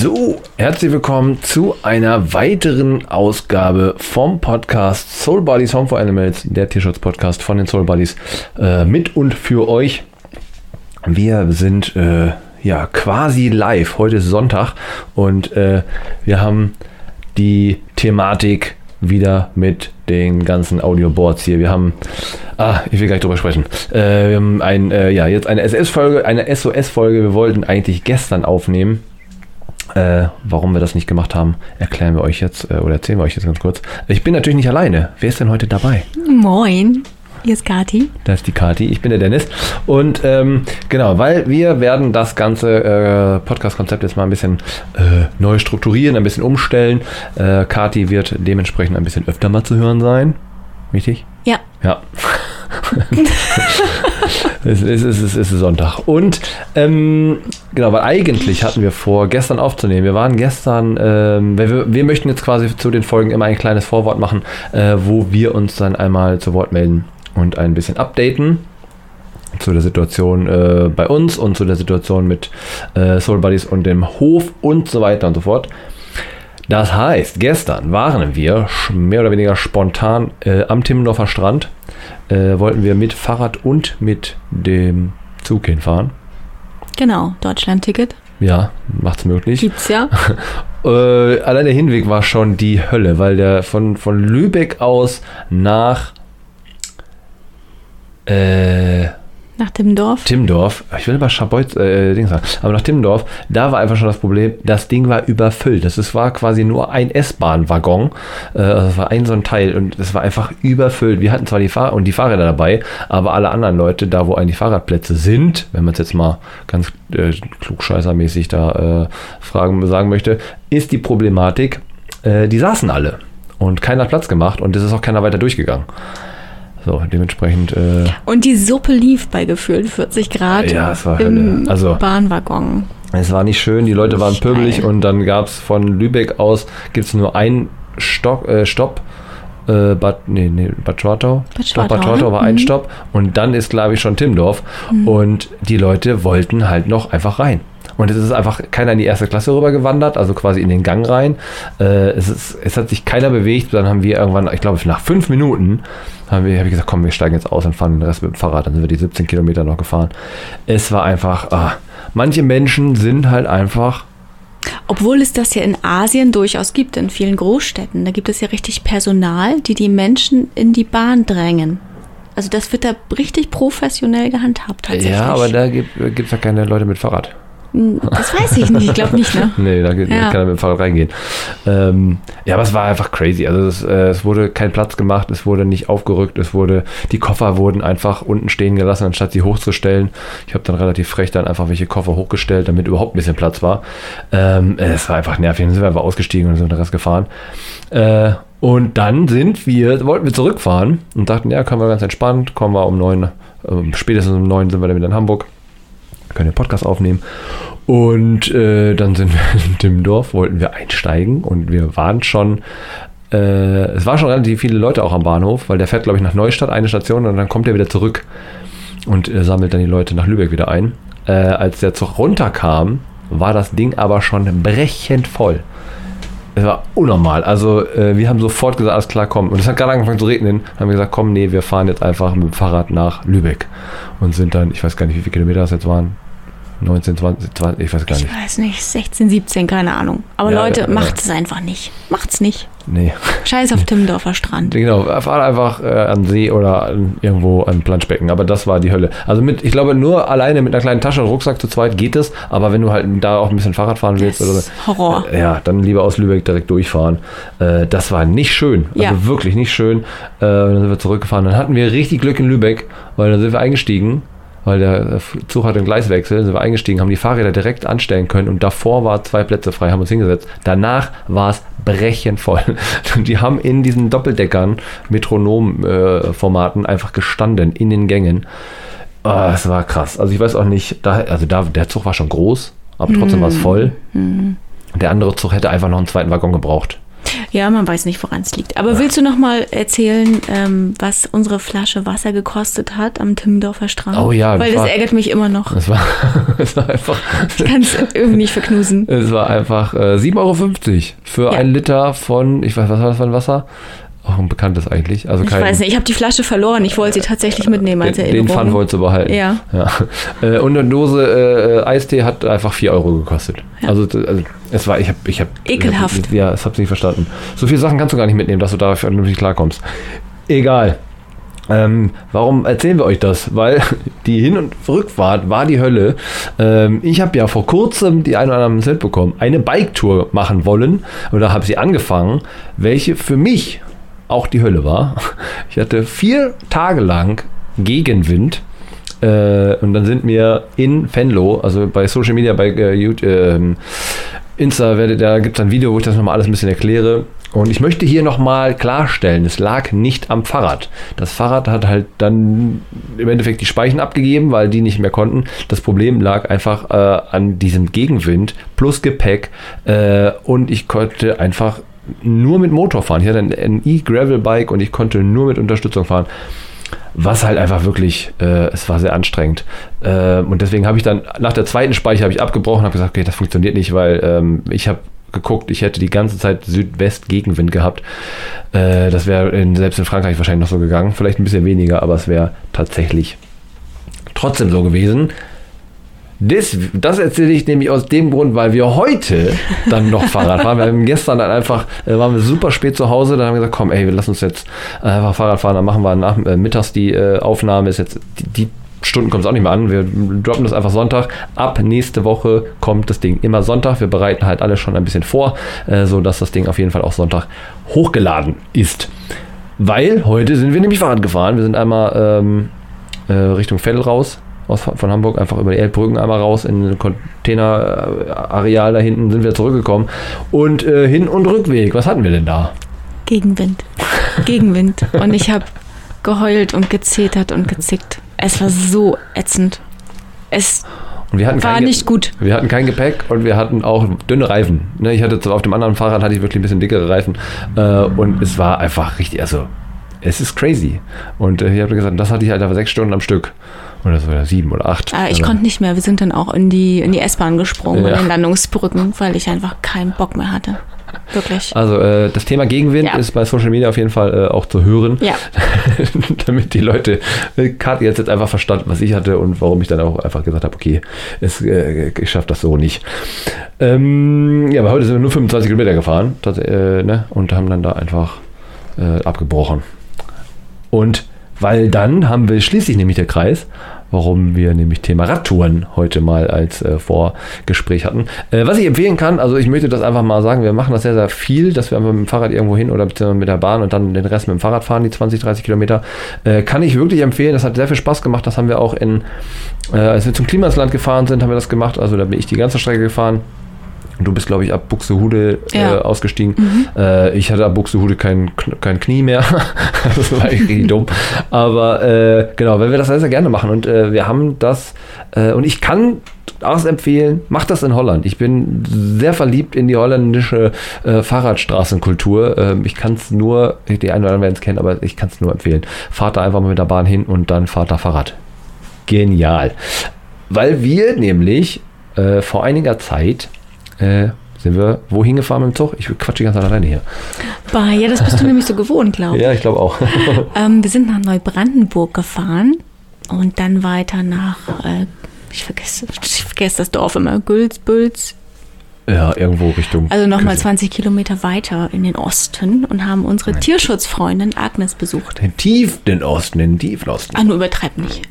So, herzlich willkommen zu einer weiteren Ausgabe vom Podcast Soul Buddies Home for Animals, der Tierschutz-Podcast von den Soul Buddies, äh, mit und für euch. Wir sind äh, ja quasi live. Heute ist Sonntag und äh, wir haben die Thematik wieder mit den ganzen Audioboards hier. Wir haben, ah, ich will gar nicht drüber sprechen. Äh, wir haben ein, äh, ja, jetzt eine SS-Folge, eine SOS-Folge. Wir wollten eigentlich gestern aufnehmen. Äh, warum wir das nicht gemacht haben, erklären wir euch jetzt äh, oder erzählen wir euch jetzt ganz kurz. Ich bin natürlich nicht alleine. Wer ist denn heute dabei? Moin, hier ist Kati. Da ist die Kati, ich bin der Dennis. Und ähm, genau, weil wir werden das ganze äh, Podcast-Konzept jetzt mal ein bisschen äh, neu strukturieren, ein bisschen umstellen. Äh, Kati wird dementsprechend ein bisschen öfter mal zu hören sein. Richtig? Ja. Ja. es, ist, es, ist, es ist Sonntag. Und ähm, genau, weil eigentlich hatten wir vor, gestern aufzunehmen. Wir waren gestern, ähm, wir, wir möchten jetzt quasi zu den Folgen immer ein kleines Vorwort machen, äh, wo wir uns dann einmal zu Wort melden und ein bisschen updaten zu der Situation äh, bei uns und zu der Situation mit äh, Soul Buddies und dem Hof und so weiter und so fort. Das heißt, gestern waren wir mehr oder weniger spontan äh, am Timmendorfer Strand. Äh, wollten wir mit Fahrrad und mit dem Zug hinfahren. Genau, Deutschland-Ticket. Ja, macht's möglich. Gibt's ja. äh, allein der Hinweg war schon die Hölle, weil der von, von Lübeck aus nach äh, nach Timmendorf. Timmendorf, ich will aber Schabolz, äh, Ding sagen, aber nach Timmendorf, da war einfach schon das Problem, das Ding war überfüllt. Das ist, war quasi nur ein S-Bahn-Waggon, äh, das war ein so ein Teil und es war einfach überfüllt. Wir hatten zwar die Fahr und die Fahrräder dabei, aber alle anderen Leute, da wo eigentlich Fahrradplätze sind, wenn man es jetzt mal ganz äh, klugscheißermäßig da äh, fragen, sagen möchte, ist die Problematik, äh, die saßen alle und keiner hat Platz gemacht und es ist auch keiner weiter durchgegangen. So, dementsprechend. Äh, und die Suppe lief bei gefühlt 40 Grad ja, es war im Hölle. Also, Bahnwaggon. Es war nicht schön, die Leute waren pöbelig und dann gab es von Lübeck aus gibt's nur einen Stock, äh, Stopp. Äh, Bad, nee, nee, Bad Schwartau. Bad Stopp, Bad Schwartau, Schwartau war mhm. ein Stopp und dann ist, glaube ich, schon Timmendorf Mhm. und die Leute wollten halt noch einfach rein. Und es ist einfach keiner in die erste Klasse rüber gewandert, also quasi in den Gang rein. Äh, es, ist, es hat sich keiner bewegt. Dann haben wir irgendwann, ich glaube, nach fünf Minuten haben wir, habe ich gesagt, komm, wir steigen jetzt aus und fahren den Rest mit dem Fahrrad. Dann sind wir die 17 Kilometer noch gefahren. Es war einfach, ah, manche Menschen sind halt einfach Obwohl es das ja in Asien durchaus gibt, in vielen Großstädten. Da gibt es ja richtig Personal, die die Menschen in die Bahn drängen. Also das wird da richtig professionell gehandhabt tatsächlich. Ja, aber da gibt es ja keine Leute mit Fahrrad. Das weiß ich nicht, ich glaube nicht, ne? Nee, da geht- Ja. kann er mit dem Fahrrad reingehen. Ähm, ja, aber es war einfach crazy. Also es, äh, es wurde kein Platz gemacht, es wurde nicht aufgerückt, es wurde, die Koffer wurden einfach unten stehen gelassen, anstatt sie hochzustellen. Ich habe dann relativ frech dann einfach welche Koffer hochgestellt, damit überhaupt ein bisschen Platz war. Ähm, es war einfach nervig. Dann sind wir einfach ausgestiegen und sind den Rest gefahren. Äh, und dann sind wir, wollten wir zurückfahren und dachten, ja, können wir ganz entspannt, kommen wir um neun, ähm, spätestens um neun sind wir dann wieder in Hamburg können den Podcast aufnehmen. Und äh, dann sind wir in Timmendorf, wollten wir einsteigen und wir waren schon, äh, es waren schon relativ viele Leute auch am Bahnhof, weil der fährt, glaube ich, nach Neustadt eine Station und dann kommt er wieder zurück und äh, sammelt dann die Leute nach Lübeck wieder ein. Äh, als der Zug runterkam, war das Ding aber schon brechend voll. Es war unnormal. Also äh, wir haben sofort gesagt, alles klar, komm. Und es hat gerade angefangen zu regnen. Haben wir gesagt, komm, nee, wir fahren jetzt einfach mit dem Fahrrad nach Lübeck. Und sind dann, ich weiß gar nicht, wie viele Kilometer das jetzt waren. 19, 20, 20 ich weiß gar Ich nicht. weiß nicht, 16, 17, keine Ahnung. Aber Ja, Leute, ja, macht es einfach nicht. Macht's nicht. Nee. Scheiß auf Timmendorfer Strand. Genau, fahr einfach äh, an See oder an, irgendwo an Planschbecken. Aber das war die Hölle. Also mit, ich glaube, nur alleine mit einer kleinen Tasche und Rucksack zu zweit geht es. Aber wenn du halt da auch ein bisschen Fahrrad fahren willst Das oder Horror. Äh, Ja, dann lieber aus Lübeck direkt durchfahren. Äh, das war nicht schön. Also wirklich nicht schön. Äh, dann sind wir zurückgefahren. Dann hatten wir richtig Glück in Lübeck, weil dann sind wir eingestiegen, weil der Zug hatte einen Gleiswechsel, sind wir eingestiegen, haben die Fahrräder direkt anstellen können und davor war zwei Plätze frei, haben uns hingesetzt. Danach war es brechend voll. Und die haben in diesen Doppeldeckern, Metronom-Formaten einfach gestanden in den Gängen. Ah, es war krass. Also ich weiß auch nicht, da, also da, der Zug war schon groß, aber trotzdem war es voll. Der andere Zug hätte einfach noch einen zweiten Waggon gebraucht. Ja, man weiß nicht, woran es liegt. Aber willst du noch mal erzählen, ähm, was unsere Flasche Wasser gekostet hat am Timmendorfer Strand? Oh ja, Weil das war- ärgert mich immer noch. Es war, es war einfach. Ich kann es irgendwie nicht verknusen. Es war einfach äh, 7,50 Euro für Ja. ein Liter von, ich weiß, was war das für ein Wasser? Auch ein bekanntes eigentlich. Also Ich kein, weiß nicht, ich habe die Flasche verloren. Ich wollte sie tatsächlich mitnehmen als den, den Erinnerung. Pfand wolltest du behalten. Ja. ja. Äh, und eine Dose äh, Eistee hat einfach 4 Euro gekostet. Ja. Also, also es war, ich habe, ich habe, Ekelhaft. Ich hab, ja, das hab's nicht verstanden. So viele Sachen kannst du gar nicht mitnehmen, dass du dafür nicht klarkommst. Egal. Ähm, warum erzählen wir euch das? Weil die Hin- und Rückfahrt war die Hölle. Ähm, ich habe ja vor kurzem die ein oder anderen Set bekommen, eine Bike-Tour machen wollen oder habe sie angefangen, welche für mich auch die Hölle war. Ich hatte vier Tage lang Gegenwind. Äh, und dann sind mir in Venlo, also bei Social Media, bei äh, YouTube, ähm, Insta, werdet, da gibt es ein Video, wo ich das nochmal alles ein bisschen erkläre. Und ich möchte hier nochmal klarstellen, es lag nicht am Fahrrad. Das Fahrrad hat halt dann im Endeffekt die Speichen abgegeben, weil die nicht mehr konnten. Das Problem lag einfach äh, an diesem Gegenwind plus Gepäck äh, und ich konnte einfach nur mit Motor fahren. Ich hatte ein, E-Gravel-Bike und ich konnte nur mit Unterstützung fahren. Was halt einfach wirklich, äh, es war sehr anstrengend. Äh, und deswegen habe ich dann nach der zweiten Speiche habe ich abgebrochen, habe gesagt, okay, das funktioniert nicht, weil ähm, ich habe geguckt, ich hätte die ganze Zeit Südwest-Gegenwind gehabt. Äh, das wäre selbst in Frankreich wahrscheinlich noch so gegangen. Vielleicht ein bisschen weniger, aber es wäre tatsächlich trotzdem so gewesen. Das, das erzähle ich nämlich aus dem Grund, weil wir heute dann noch Fahrrad fahren. Wir haben gestern dann einfach, äh, waren wir super spät zu Hause, dann haben wir gesagt, komm, ey, wir lassen uns jetzt einfach Fahrrad fahren, dann machen wir nach, äh, mittags die äh, Aufnahme, ist jetzt, die, die Stunden kommt es auch nicht mehr an, wir droppen das einfach Sonntag. Ab nächste Woche kommt das Ding immer Sonntag. Wir bereiten halt alles schon ein bisschen vor, äh, so dass das Ding auf jeden Fall auch Sonntag hochgeladen ist. Weil heute sind wir nämlich Fahrrad gefahren. Wir sind einmal ähm, äh, Richtung Vettel raus, aus, von Hamburg, einfach über die Elbbrücken einmal raus in ein Containerareal da hinten sind wir zurückgekommen. Und äh, Hin- und Rückweg, was hatten wir denn da? Gegenwind. Gegenwind. Und ich habe geheult und gezetert und gezickt. Es war so ätzend. Es Und wir hatten war kein nicht gut. Wir hatten kein Gepäck und wir hatten auch dünne Reifen. Ne, ich hatte auf dem anderen Fahrrad hatte ich wirklich ein bisschen dickere Reifen äh, und es war einfach richtig, also es ist crazy. Und äh, ich habe gesagt, das hatte ich halt aber sechs Stunden am Stück. Oder so, oder sieben oder acht. Ah, ich Also, konnte nicht mehr. Wir sind dann auch in die, in die S-Bahn gesprungen, Ja. in den Landungsbrücken, weil ich einfach keinen Bock mehr hatte. Wirklich. Also äh, das Thema Gegenwind Ja. ist bei Social Media auf jeden Fall äh, auch zu hören. Ja. damit die Leute, äh, Kat jetzt, jetzt einfach verstanden, was ich hatte und warum ich dann auch einfach gesagt habe, okay, es, äh, ich schaffe das so nicht. Ähm, ja, aber heute sind wir nur 25 Kilometer gefahren tats- äh, ne, und haben dann da einfach äh, abgebrochen. Und weil dann haben wir schließlich nämlich der Kreis, warum wir nämlich Thema Radtouren heute mal als äh, Vorgespräch hatten. Äh, was ich empfehlen kann, also ich möchte das einfach mal sagen, wir machen das sehr, sehr viel, dass wir einfach mit dem Fahrrad irgendwo hin oder mit der Bahn und dann den Rest mit dem Fahrrad fahren, die 20, 30 Kilometer. Äh, kann ich wirklich empfehlen, das hat sehr viel Spaß gemacht, das haben wir auch in, äh, als wir zum Klimasland gefahren sind, haben wir das gemacht, also da bin ich die ganze Strecke gefahren. Und du bist, glaube ich, ab Buxtehude Ja. äh, ausgestiegen. Äh, ich hatte ab Buxtehude kein, kein Knie mehr. das war richtig dumm. Aber äh, genau, weil wir das sehr, sehr gerne machen. Und äh, wir haben das, äh, und ich kann auch empfehlen, macht das in Holland. Ich bin sehr verliebt in die holländische äh, Fahrradstraßenkultur. Ähm, ich kann es nur, die einen oder anderen werden es kennen, aber ich kann es nur empfehlen. Fahrt da einfach mal mit der Bahn hin und dann fahrt da Fahrrad. Genial. Weil wir nämlich äh, vor einiger Zeit äh, sind wir wohin gefahren mit dem Zug? Ich quatsche die ganze Zeit alleine hier. Bah, ja, das bist du nämlich so gewohnt, glaube ich. Ja, ich glaube auch. Ähm, wir sind nach Neubrandenburg gefahren und dann weiter nach, äh, ich, vergesse, ich vergesse das Dorf immer, Gülsbülz. ja, irgendwo Richtung. Also nochmal Küste. 20 Kilometer weiter in den Osten und haben unsere Tierschutzfreundin Agnes besucht. Den tiefen Osten, den tiefen Osten. Ah, nur übertreib nicht.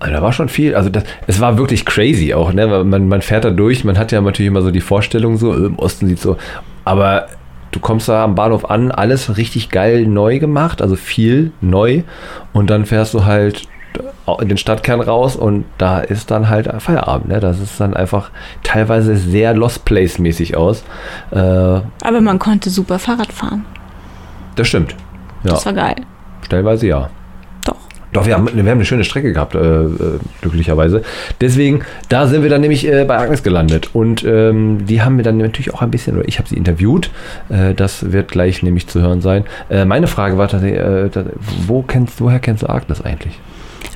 Also, da war schon viel. Also das, es war wirklich crazy auch. Ne? Man, man fährt da durch. Man hat ja natürlich immer so die Vorstellung so, äh, im Osten sieht so. Aber du kommst da am Bahnhof an, alles richtig geil neu gemacht, also viel neu. Und dann fährst du halt in den Stadtkern raus und da ist dann halt Feierabend. Ne? Das ist dann einfach teilweise sehr Lost Place mäßig aus. Äh, Aber man konnte super Fahrrad fahren. das stimmt. Ja, Das war geil. stellenweise ja. Doch. Wir haben, wir haben eine schöne Strecke gehabt, äh, äh, glücklicherweise. Deswegen, da sind wir dann nämlich äh, bei Agnes gelandet. Und ähm, die haben wir dann natürlich auch ein bisschen, oder ich habe sie interviewt. Äh, das wird gleich nämlich zu hören sein. Äh, meine Frage war tatsächlich, äh, wo kennst, woher kennst du Agnes eigentlich?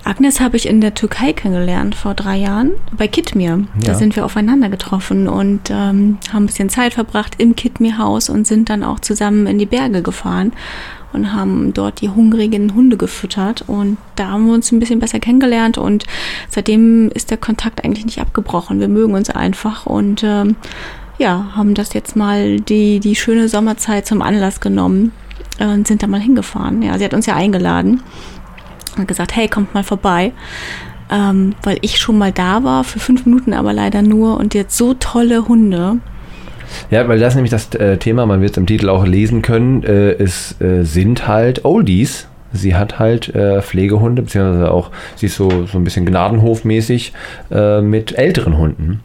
Agnes habe ich in der Türkei kennengelernt vor drei Jahren bei Kitmir. Da Ja. sind wir aufeinander getroffen und ähm, haben ein bisschen Zeit verbracht im Kitmir-Haus und sind dann auch zusammen in die Berge gefahren und haben dort die hungrigen Hunde gefüttert. Und da haben wir uns ein bisschen besser kennengelernt und seitdem ist der Kontakt eigentlich nicht abgebrochen. Wir mögen uns einfach und ähm, ja, haben das jetzt mal die, die schöne Sommerzeit zum Anlass genommen äh, und sind da mal hingefahren. Ja, sie hat uns ja eingeladen hat gesagt, hey, kommt mal vorbei. Ähm, weil ich schon mal da war, für fünf Minuten aber leider nur und jetzt so tolle Hunde. Ja, weil das ist nämlich das äh, Thema, man wird es im Titel auch lesen können, äh, es äh, sind halt Oldies. Sie hat halt äh, Pflegehunde, beziehungsweise auch, sie ist so, so ein bisschen gnadenhofmäßig äh, mit älteren Hunden.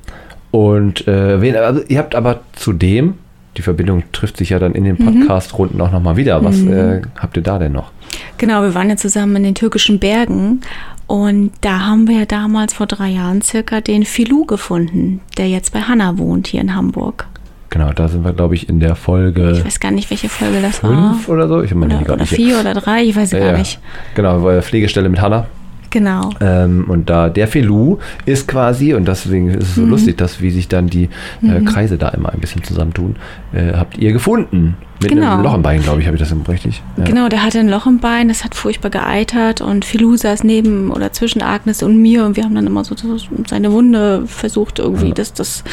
Und äh, wen, also, ihr habt aber zudem, die Verbindung trifft sich ja dann in den Podcast-Runden auch nochmal wieder. Was äh, habt ihr da denn noch? Genau, wir waren ja zusammen in den türkischen Bergen und da haben wir ja damals vor drei Jahren circa den Filou gefunden, der jetzt bei Hanna wohnt hier in Hamburg. Genau, da sind wir, glaube ich, in der Ich Folge weiß gar nicht, welche Folge das war. fünf oder so. Ich meine, Oder, gar oder nicht. vier oder drei, ich weiß Ja, gar nicht. Genau, Pflegestelle mit Hanna. Genau. Ähm, und da der Filou ist quasi, und deswegen ist es Mhm. so lustig, dass wie sich dann die äh, Kreise da immer ein bisschen zusammentun, äh, habt ihr gefunden. Mit Genau. einem Loch im Bein, glaube ich, habe ich das richtig. Ja. Genau, der hatte ein Loch im Bein, das hat furchtbar geeitert und Filou saß neben oder zwischen Agnes und mir und wir haben dann immer so so seine Wunde versucht irgendwie, Ja. dass das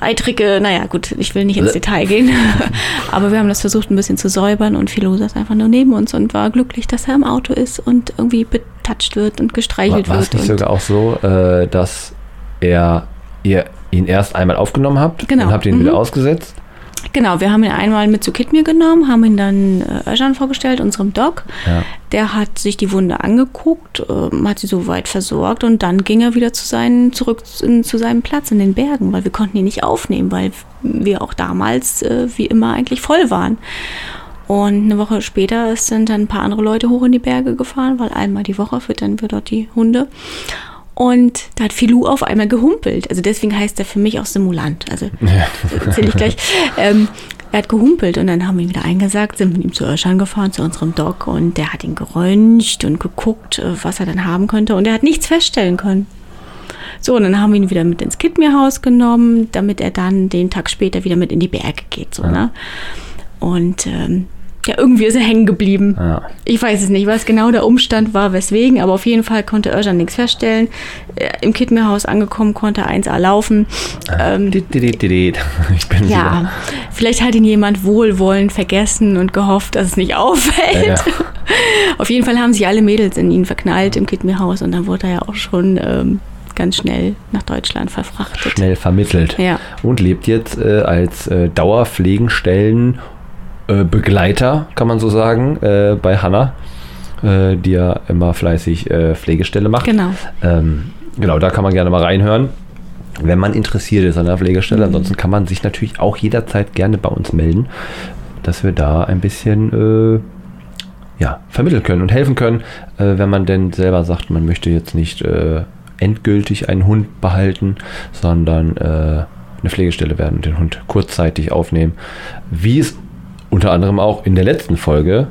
Eitrige, naja gut, ich will nicht ins. Detail gehen, aber wir haben das versucht ein bisschen zu säubern und Filou saß einfach nur neben uns und war glücklich, dass er im Auto ist und irgendwie betatscht wird und War, gestreichelt war es wird. nicht und sogar auch so, äh, dass er ihr ihn erst einmal aufgenommen habt Genau. und habt ihn Mhm. wieder ausgesetzt? Genau, wir haben ihn einmal mit zu Kidmir genommen, haben ihn dann äh, Özcan vorgestellt, unserem Doc. Ja. Der hat sich die Wunde angeguckt, ähm, hat sie soweit versorgt und dann ging er wieder zu seinen, zurück in, zu seinem Platz in den Bergen, weil wir konnten ihn nicht aufnehmen, weil wir auch damals äh, wie immer eigentlich voll waren. Und eine Woche später sind dann ein paar andere Leute hoch in die Berge gefahren, weil einmal die Woche füttern wir dort die Hunde. Und da hat Filou auf einmal gehumpelt. Also deswegen heißt er für mich auch Simulant. Also das erzähle ich gleich. Ähm, er hat gehumpelt und dann haben wir ihn wieder eingesagt, sind mit ihm zu Özcan gefahren, zu unserem Doc und der hat ihn geröntgt und geguckt, äh, was er dann haben könnte und er hat nichts feststellen können. So, und dann haben wir ihn wieder mit ins Kidmir-Haus genommen, damit er dann den Tag später wieder mit in die Berge geht. So, ne? Und ähm, ja, irgendwie ist er hängen geblieben. Ja. Ich weiß es nicht, was genau der Umstand war, weswegen, aber auf jeden Fall konnte Özcan nichts feststellen. Äh, Im Kidmir-Haus angekommen, konnte 1A laufen. Ähm, dit, dit. Ich bin wieder. ja, vielleicht hat ihn jemand wohlwollend vergessen und gehofft, dass es nicht auffällt. Ja, ja. Auf jeden Fall haben sich alle Mädels in ihn verknallt im Kidmir-Haus und dann wurde er ja auch schon ähm, ganz schnell nach Deutschland verfrachtet. Schnell vermittelt. Ja. Und lebt jetzt äh, als äh, Dauerpflegenstellen äh, Begleiter, kann man so sagen, äh, bei Hanna, äh, die ja immer fleißig äh, Pflegestelle macht. Genau. Ähm, genau, da kann man gerne mal reinhören, wenn man interessiert ist an der Pflegestelle. Ansonsten kann man sich natürlich auch jederzeit gerne bei uns melden, dass wir da ein bisschen äh, ja, vermitteln können und helfen können, wenn man denn selber sagt, man möchte jetzt nicht endgültig einen Hund behalten, sondern eine Pflegestelle werden und den Hund kurzzeitig aufnehmen. Wie es unter anderem auch in der letzten Folge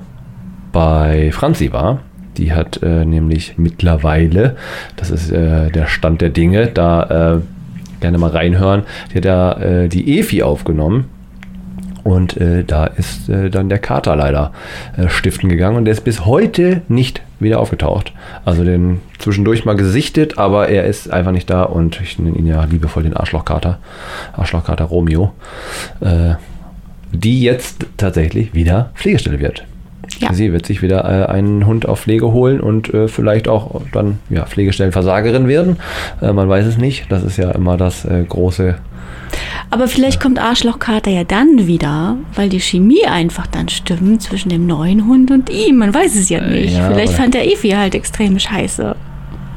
bei Franzi war. Die hat äh, nämlich mittlerweile, das ist äh, der Stand der Dinge, da äh, gerne mal reinhören, die hat da äh, die Efi aufgenommen. Und äh, da ist äh, dann der Kater leider stiften gegangen und der ist bis heute nicht wieder aufgetaucht. Also den zwischendurch mal gesichtet, aber er ist einfach nicht da und ich nenne ihn ja liebevoll den Arschlochkater. Arschlochkater Romeo. Äh, die jetzt tatsächlich wieder Pflegestelle wird. Ja. Sie wird sich wieder äh, einen Hund auf Pflege holen und äh, vielleicht auch dann ja, Pflegestellenversagerin werden. Äh, man weiß es nicht. Das ist ja immer das äh, große. Aber vielleicht kommt Arschlochkater ja dann wieder, weil die Chemie einfach dann stimmt zwischen dem neuen Hund und ihm. Man weiß es ja nicht. ja, vielleicht fand der Evi halt extrem scheiße.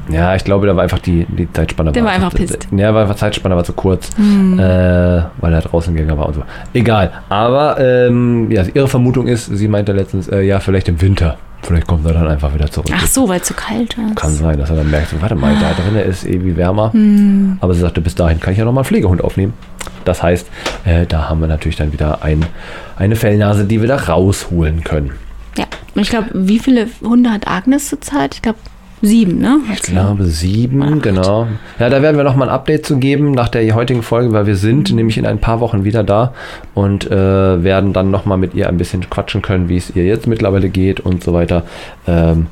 Ja, ich glaube, da war einfach die, die Zeitspanne. Der war einfach pisst. Ja, war einfach Zeitspanne war zu kurz, äh, weil er draußen gegangen war und so. Egal. Aber ähm, ja, ihre Vermutung ist, sie meinte letztens, äh, ja, vielleicht im Winter. Vielleicht kommt er dann einfach wieder zurück. Ach so, weil es zu kalt ist. Kann sein, dass er dann merkt, so, warte mal, da drin ist irgendwie wärmer. Aber sie sagte, bis dahin kann ich ja nochmal einen Pflegehund aufnehmen. Das heißt, äh, da haben wir natürlich dann wieder ein, eine Fellnase, die wir da rausholen können. Ja, und ich glaube, wie viele Hunde hat Agnes zurzeit? Ich glaube, sieben, ne? Ich glaube sieben, Acht. genau. Ja, da werden wir nochmal ein Update zu geben nach der heutigen Folge, weil wir sind Mhm. nämlich in ein paar Wochen wieder da und äh, werden dann nochmal mit ihr ein bisschen quatschen können, wie es ihr jetzt mittlerweile geht und so weiter. Ähm,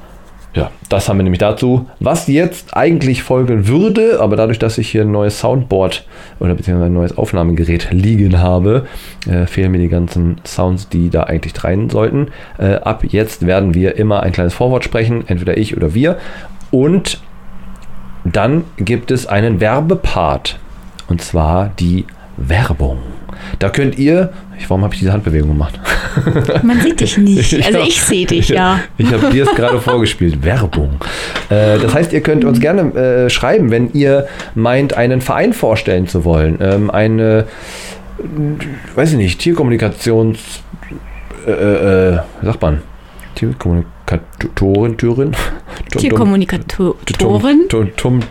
ja, das haben wir nämlich dazu. Was jetzt eigentlich folgen würde, aber dadurch, dass ich hier ein neues Soundboard oder beziehungsweise ein neues Aufnahmegerät liegen habe, äh, fehlen mir die ganzen Sounds, die da eigentlich rein sollten. Äh, ab jetzt werden wir immer ein kleines Vorwort sprechen, entweder ich oder wir. Und dann gibt es einen Werbepart. Und zwar die Werbung. Da könnt ihr. Ich, warum habe ich diese Handbewegung gemacht? Man sieht dich nicht. Also Ja. ich sehe dich, ja. Ich habe dir es gerade vorgespielt. Werbung. Äh, das heißt, ihr könnt uns gerne äh, schreiben, wenn ihr meint, einen Verein vorstellen zu wollen. Ähm, eine, äh, weiß ich nicht, Tierkommunikations. Äh, äh, wie sagt man? Tierkommunikatorin, Türin? Tierkommunikatorin,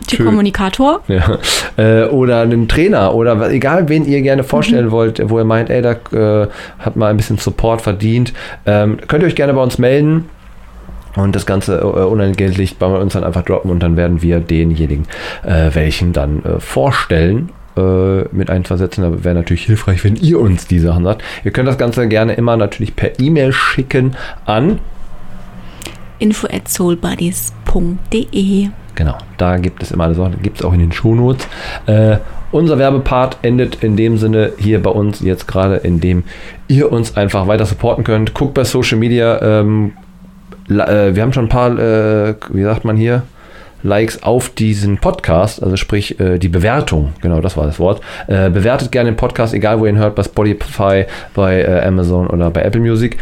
Tierkommunikator. ja. Äh, oder einen Trainer oder egal, wen ihr gerne vorstellen Mhm. wollt, wo ihr meint, ey, da äh, hat mal ein bisschen Support verdient, ähm, könnt ihr euch gerne bei uns melden und das Ganze äh, unentgeltlich bei uns dann einfach droppen und dann werden wir denjenigen, äh, welchen dann äh, vorstellen. Äh, Mit einversetzen, aber wäre natürlich hilfreich, wenn ihr uns die Sachen sagt. Ihr könnt das Ganze gerne immer natürlich per E-Mail schicken an info at soulbuddies.de. Genau, da gibt es immer alle Sachen, gibt es auch in den Shownotes. Äh, unser Werbepart endet in dem Sinne hier bei uns jetzt gerade, indem ihr uns einfach weiter supporten könnt. Guckt bei Social Media, ähm, äh, wir haben schon ein paar, äh, wie sagt man hier, Likes auf diesen Podcast, also sprich äh, die Bewertung, genau das war das Wort. Äh, bewertet gerne den Podcast, egal wo ihr ihn hört, bei Spotify, bei äh, Amazon oder bei Apple Music.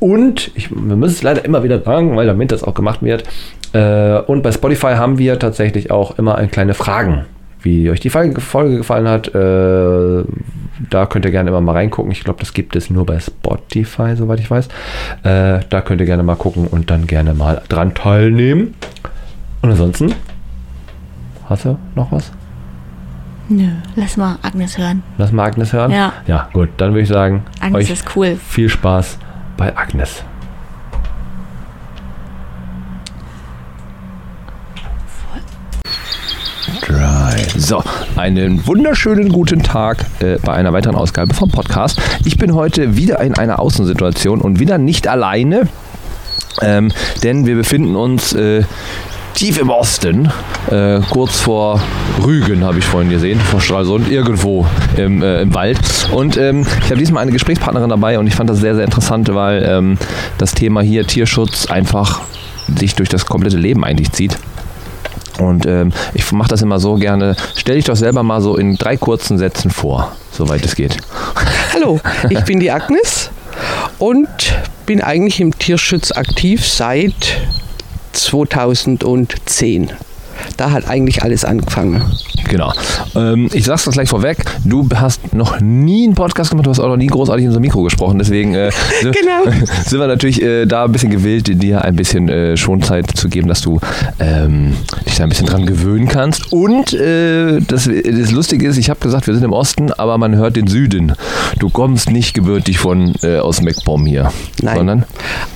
Und ich, wir müssen es leider immer wieder sagen, weil damit das auch gemacht wird. Äh, und bei Spotify haben wir tatsächlich auch immer ein kleine Fragen, wie euch die Folge, gefallen hat. Äh, da könnt ihr gerne immer mal reingucken. Ich glaube, das gibt es nur bei Spotify, soweit ich weiß. Äh, da könnt ihr gerne mal gucken und dann gerne mal dran teilnehmen. Und ansonsten, hast du noch was? Nö, lass mal Agnes hören. Lass mal Agnes hören. Ja. Ja, gut. Dann würde ich sagen, Agnes euch ist cool. viel Spaß bei Agnes. Drei. So, einen wunderschönen guten Tag äh, bei einer weiteren Ausgabe vom Podcast. Ich bin heute wieder in einer Außensituation und wieder nicht alleine, ähm, denn wir befinden uns äh, tief im Osten, äh, kurz vor Rügen, habe ich vorhin gesehen, vor Stralsund, irgendwo im, äh, im Wald. Und ähm, ich habe diesmal eine Gesprächspartnerin dabei und ich fand das sehr, sehr interessant, weil ähm, das Thema hier Tierschutz einfach sich durch das komplette Leben eigentlich zieht. Und ähm, ich mache das immer so gerne. Stell dich doch selber mal so in drei kurzen Sätzen vor, soweit es geht. Hallo, ich bin die Agnes und bin eigentlich im Tierschutz aktiv seit 2010. Da hat eigentlich alles angefangen. Genau. Ähm, ich sag's das gleich vorweg. Du hast noch nie einen Podcast gemacht, du hast auch noch nie großartig in so ein Mikro gesprochen. Deswegen äh, sind, Genau. sind wir natürlich äh, da ein bisschen gewillt, dir ein bisschen äh, Schonzeit zu geben, dass du ähm, dich da ein bisschen dran gewöhnen kannst. Und äh, das, das Lustige ist, ich habe gesagt, wir sind im Osten, aber man hört den Süden. Du kommst nicht gebürtig von äh, aus Meckbom hier, Nein. sondern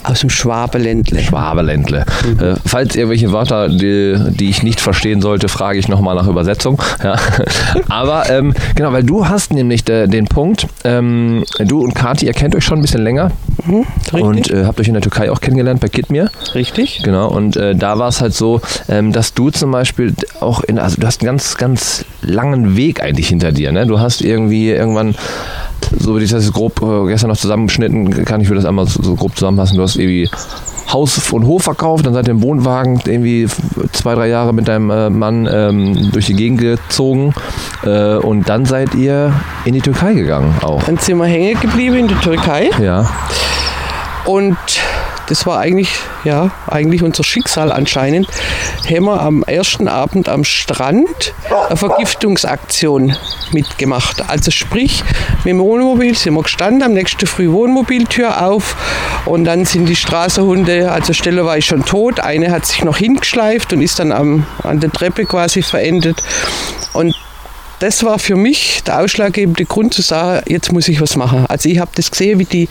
Aus dem Schwabeländle. Schwabeländle. Äh, falls irgendwelche Wörter, die, die ich nicht verstehen sollte, frage ich nochmal nach Übersetzung. Ja. Aber ähm, genau, weil du hast nämlich de, den Punkt, ähm, du und Kati, ihr kennt euch schon ein bisschen länger Mhm, und äh, habt euch in der Türkei auch kennengelernt bei Kitmir. richtig. Genau, und äh, da war es halt so, ähm, dass du zum Beispiel auch in, also du hast einen ganz, ganz langen Weg eigentlich hinter dir. Ne? Du hast irgendwie irgendwann, so wie ich das jetzt grob äh, gestern noch zusammengeschnitten, kann ich für das einmal so, so grob zusammenfassen, du hast irgendwie Haus und Hof verkauft, dann seid ihr im Wohnwagen irgendwie zwei, drei Jahre mit deinem äh, Mann ähm, durch die Gegend gezogen äh, und dann seid ihr in die Türkei gegangen auch. Dann sind wir hängen geblieben in der Türkei. Ja, und das war eigentlich, ja, eigentlich unser Schicksal anscheinend, haben wir am ersten Abend am Strand eine Vergiftungsaktion mitgemacht. Also sprich, mit dem Wohnmobil sind wir gestanden, am nächsten Früh Wohnmobiltür auf und dann sind die Straßenhunde, also Stelle war ich schon tot, eine hat sich noch hingeschleift und ist dann am, an der Treppe quasi verendet. Und das war für mich der ausschlaggebende Grund zu sagen, jetzt muss ich was machen. Also ich habe das gesehen, wie die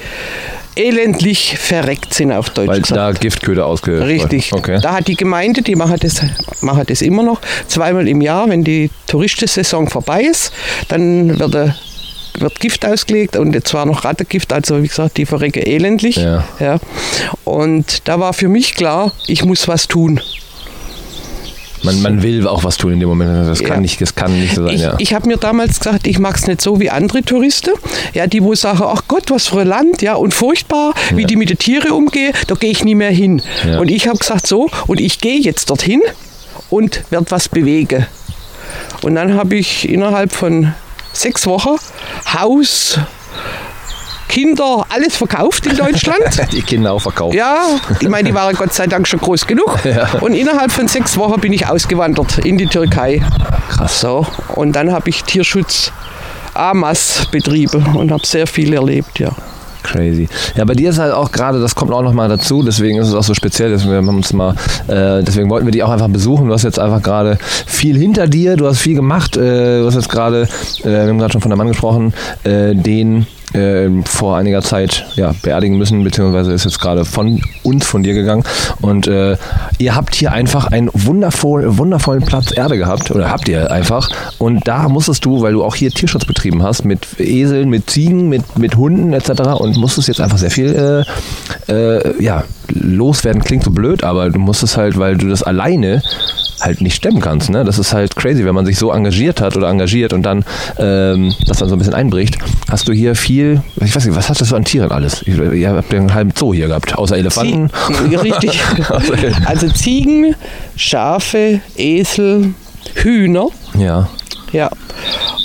elendlich verreckt sind auf Deutsch Weil gesagt. da Giftköder ausge... Richtig. Okay. Da hat die Gemeinde, die machen das, machen das immer noch, zweimal im Jahr, wenn die Touristensaison vorbei ist, dann wird, äh, wird Gift ausgelegt und zwar noch Rattengift, also wie gesagt, die verrecken elendlich. Ja. Ja. Und da war für mich klar, ich muss was tun. Man, man will auch was tun in dem Moment. Das kann, Ja. nicht, das kann nicht so sein, Ich, ja. ich habe mir damals gesagt, ich mag es nicht so wie andere Touristen, ja, die wo sagen, ach Gott, was für ein Land, ja, und furchtbar, wie Ja. die mit den Tieren umgehen, da gehe ich nie mehr hin. Und ich habe gesagt, so, und ich gehe jetzt dorthin und werde was bewegen. Und dann habe ich innerhalb von sechs Wochen Haus, Kinder, alles verkauft in Deutschland. Die Kinder auch verkauft. Ja, ich meine, die waren Gott sei Dank schon groß genug. Und innerhalb von sechs Wochen bin ich ausgewandert in die Türkei. Krass. So, und dann habe ich Tierschutz Amas betrieben und habe sehr viel erlebt, ja. Crazy. Ja, bei dir ist halt auch gerade, das kommt auch noch mal dazu, deswegen ist es auch so speziell, deswegen, wir haben uns mal, äh, deswegen wollten wir dich auch einfach besuchen. Du hast jetzt einfach gerade viel hinter dir, du hast viel gemacht, äh, du hast jetzt gerade, äh, wir haben gerade schon von einem Mann gesprochen, äh, den äh, vor einiger Zeit ja, beerdigen müssen, beziehungsweise ist jetzt gerade von uns, von dir gegangen. Und äh, ihr habt hier einfach einen wundervoll, wundervollen Platz Erde gehabt, oder habt ihr einfach. Und da musstest du, weil du auch hier Tierschutz betrieben hast, mit Eseln, mit Ziegen, mit, mit Hunden etc. und musstest jetzt einfach sehr viel äh, äh, ja, loswerden. Klingt so blöd, aber du musstest halt, weil du das alleine halt nicht stemmen kannst. Ne? Das ist halt crazy, wenn man sich so engagiert hat oder engagiert und dann ähm, das dann so ein bisschen einbricht. Hast du hier viel, ich weiß nicht, was hast du so an Tieren alles? Ihr habt ja einen halben Zoo hier gehabt, außer Elefanten. Zie- Richtig. Also Ziegen, Schafe, Esel, Hühner. ja. Ja.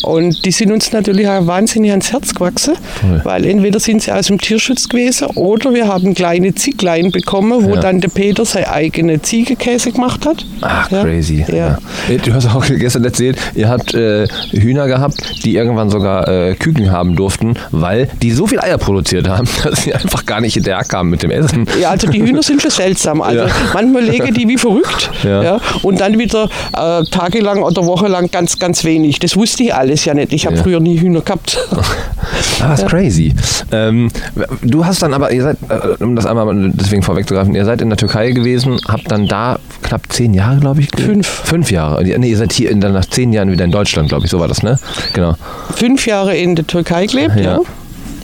Und die sind uns natürlich auch wahnsinnig ans Herz gewachsen, Toll. weil entweder sind sie aus dem Tierschutz gewesen oder wir haben kleine Zieglein bekommen, wo Ja. dann der Peter seine eigene Ziegekäse gemacht hat. Ach, Ja. crazy. Ja. Du hast auch gestern erzählt, ihr habt äh, Hühner gehabt, die irgendwann sogar äh, Küken haben durften, weil die so viel Eier produziert haben, dass sie einfach gar nicht hinterher kamen mit dem Essen. Ja, also die Hühner sind schon seltsam. Also manchmal legen die wie verrückt. Ja. Und dann wieder äh, tagelang oder wochenlang ganz, ganz wenig. Das wusste ich alles ja nicht. Ich habe Ja. früher nie Hühner gehabt. Ah, ist crazy. Ähm, du hast dann aber, ihr seid, äh, um das einmal deswegen vorwegzugreifen, ihr seid in der Türkei gewesen, habt dann da knapp zehn Jahre, glaube ich. Fünf. Fünf Jahre. Nee, ihr seid hier in, dann nach zehn Jahren wieder in Deutschland, glaube ich. So war das, ne? Genau. Fünf Jahre in der Türkei gelebt, ja. Ja.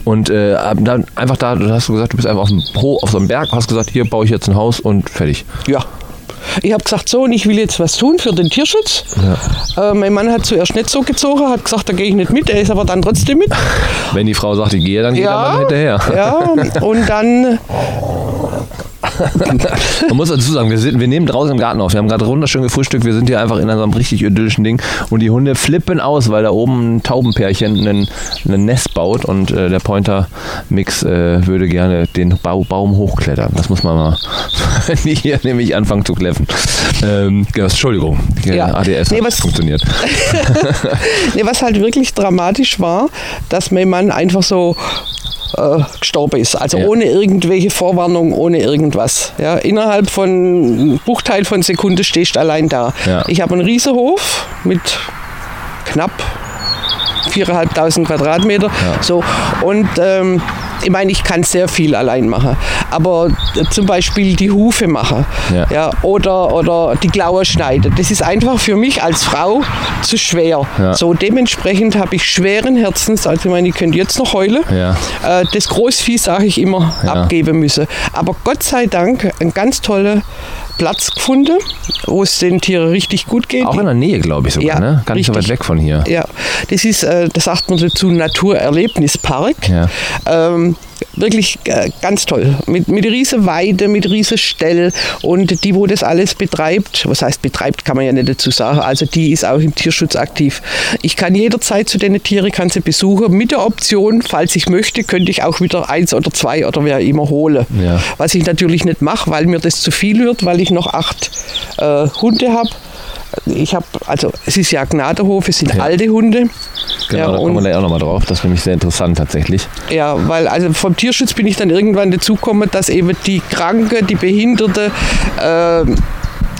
Und äh, dann einfach da, du hast du gesagt, du bist einfach auf, dem, Ho- auf so einem Berg, hast gesagt, hier baue ich jetzt ein Haus und fertig. Ja. Ich habe gesagt, so, und ich will jetzt was tun für den Tierschutz. Äh, mein Mann hat zuerst nicht so gezogen, hat gesagt, da gehe ich nicht mit, er ist aber dann trotzdem mit. Wenn die Frau sagt, ich gehe, dann geht der Mann hinterher. ja, und dann, Man muss dazu sagen, wir, sind, wir nehmen draußen im Garten auf. Wir haben gerade wunderschön gefrühstückt. Wir sind hier einfach in einem richtig idyllischen Ding. Und die Hunde flippen aus, weil da oben ein Taubenpärchen einen, einen Nest baut. Und äh, der Pointer-Mix äh, würde gerne den Bau, Baum hochklettern. Das muss man mal, die hier nämlich anfangen zu kläffen. Ähm, genau, Entschuldigung, Ja. ADS Nee, hat was- funktioniert. nee, was halt wirklich dramatisch war, dass mein Mann einfach so äh, gestorben ist. Also Ja. ohne irgendwelche Vorwarnung, ohne irgendwas. Ja, innerhalb von einem Bruchteil von Sekunde stehst du allein da. Ja. Ich habe einen Riesenhof mit knapp 4.500 Quadratmeter. Ja. So. Und ähm, ich meine, ich kann sehr viel allein machen. Aber zum Beispiel die Hufe machen Ja. ja, oder, oder die Klaue schneiden. Das ist einfach für mich als Frau zu schwer. Ja. So dementsprechend habe ich schweren Herzens, also ich meine, ich könnte jetzt noch heulen, Ja. äh, das Großvieh, sage ich immer, abgeben müssen. Aber Gott sei Dank ein ganz toller Platz gefunden, wo es den Tieren richtig gut geht. Auch in der Nähe, glaube ich sogar, Ja, ne? Gar nicht so weit richtig. weg von hier. Ja, das ist, äh, das sagt man dazu, Naturerlebnispark. Ja. Ähm, wirklich äh, ganz toll. Mit, mit riesen Weide, mit riesen Stell und die, wo das alles betreibt, was heißt betreibt, kann man ja nicht dazu sagen, also die ist auch im Tierschutz aktiv. Ich kann jederzeit zu den Tieren, kann sie besuchen, mit der Option, falls ich möchte, könnte ich auch wieder eins oder zwei oder wer immer holen. Ja. Was ich natürlich nicht mache, weil mir das zu viel wird, weil ich noch acht äh, Hunde habe. Ich habe, also es ist ja Gnadenhof, es sind Ja. alte Hunde. Genau, ja, da kommen wir gleich auch nochmal drauf. Das ist nämlich sehr interessant tatsächlich. Ja, weil also vom Tierschutz bin ich dann irgendwann dazugekommen, dass eben die Kranke, die Behinderte äh,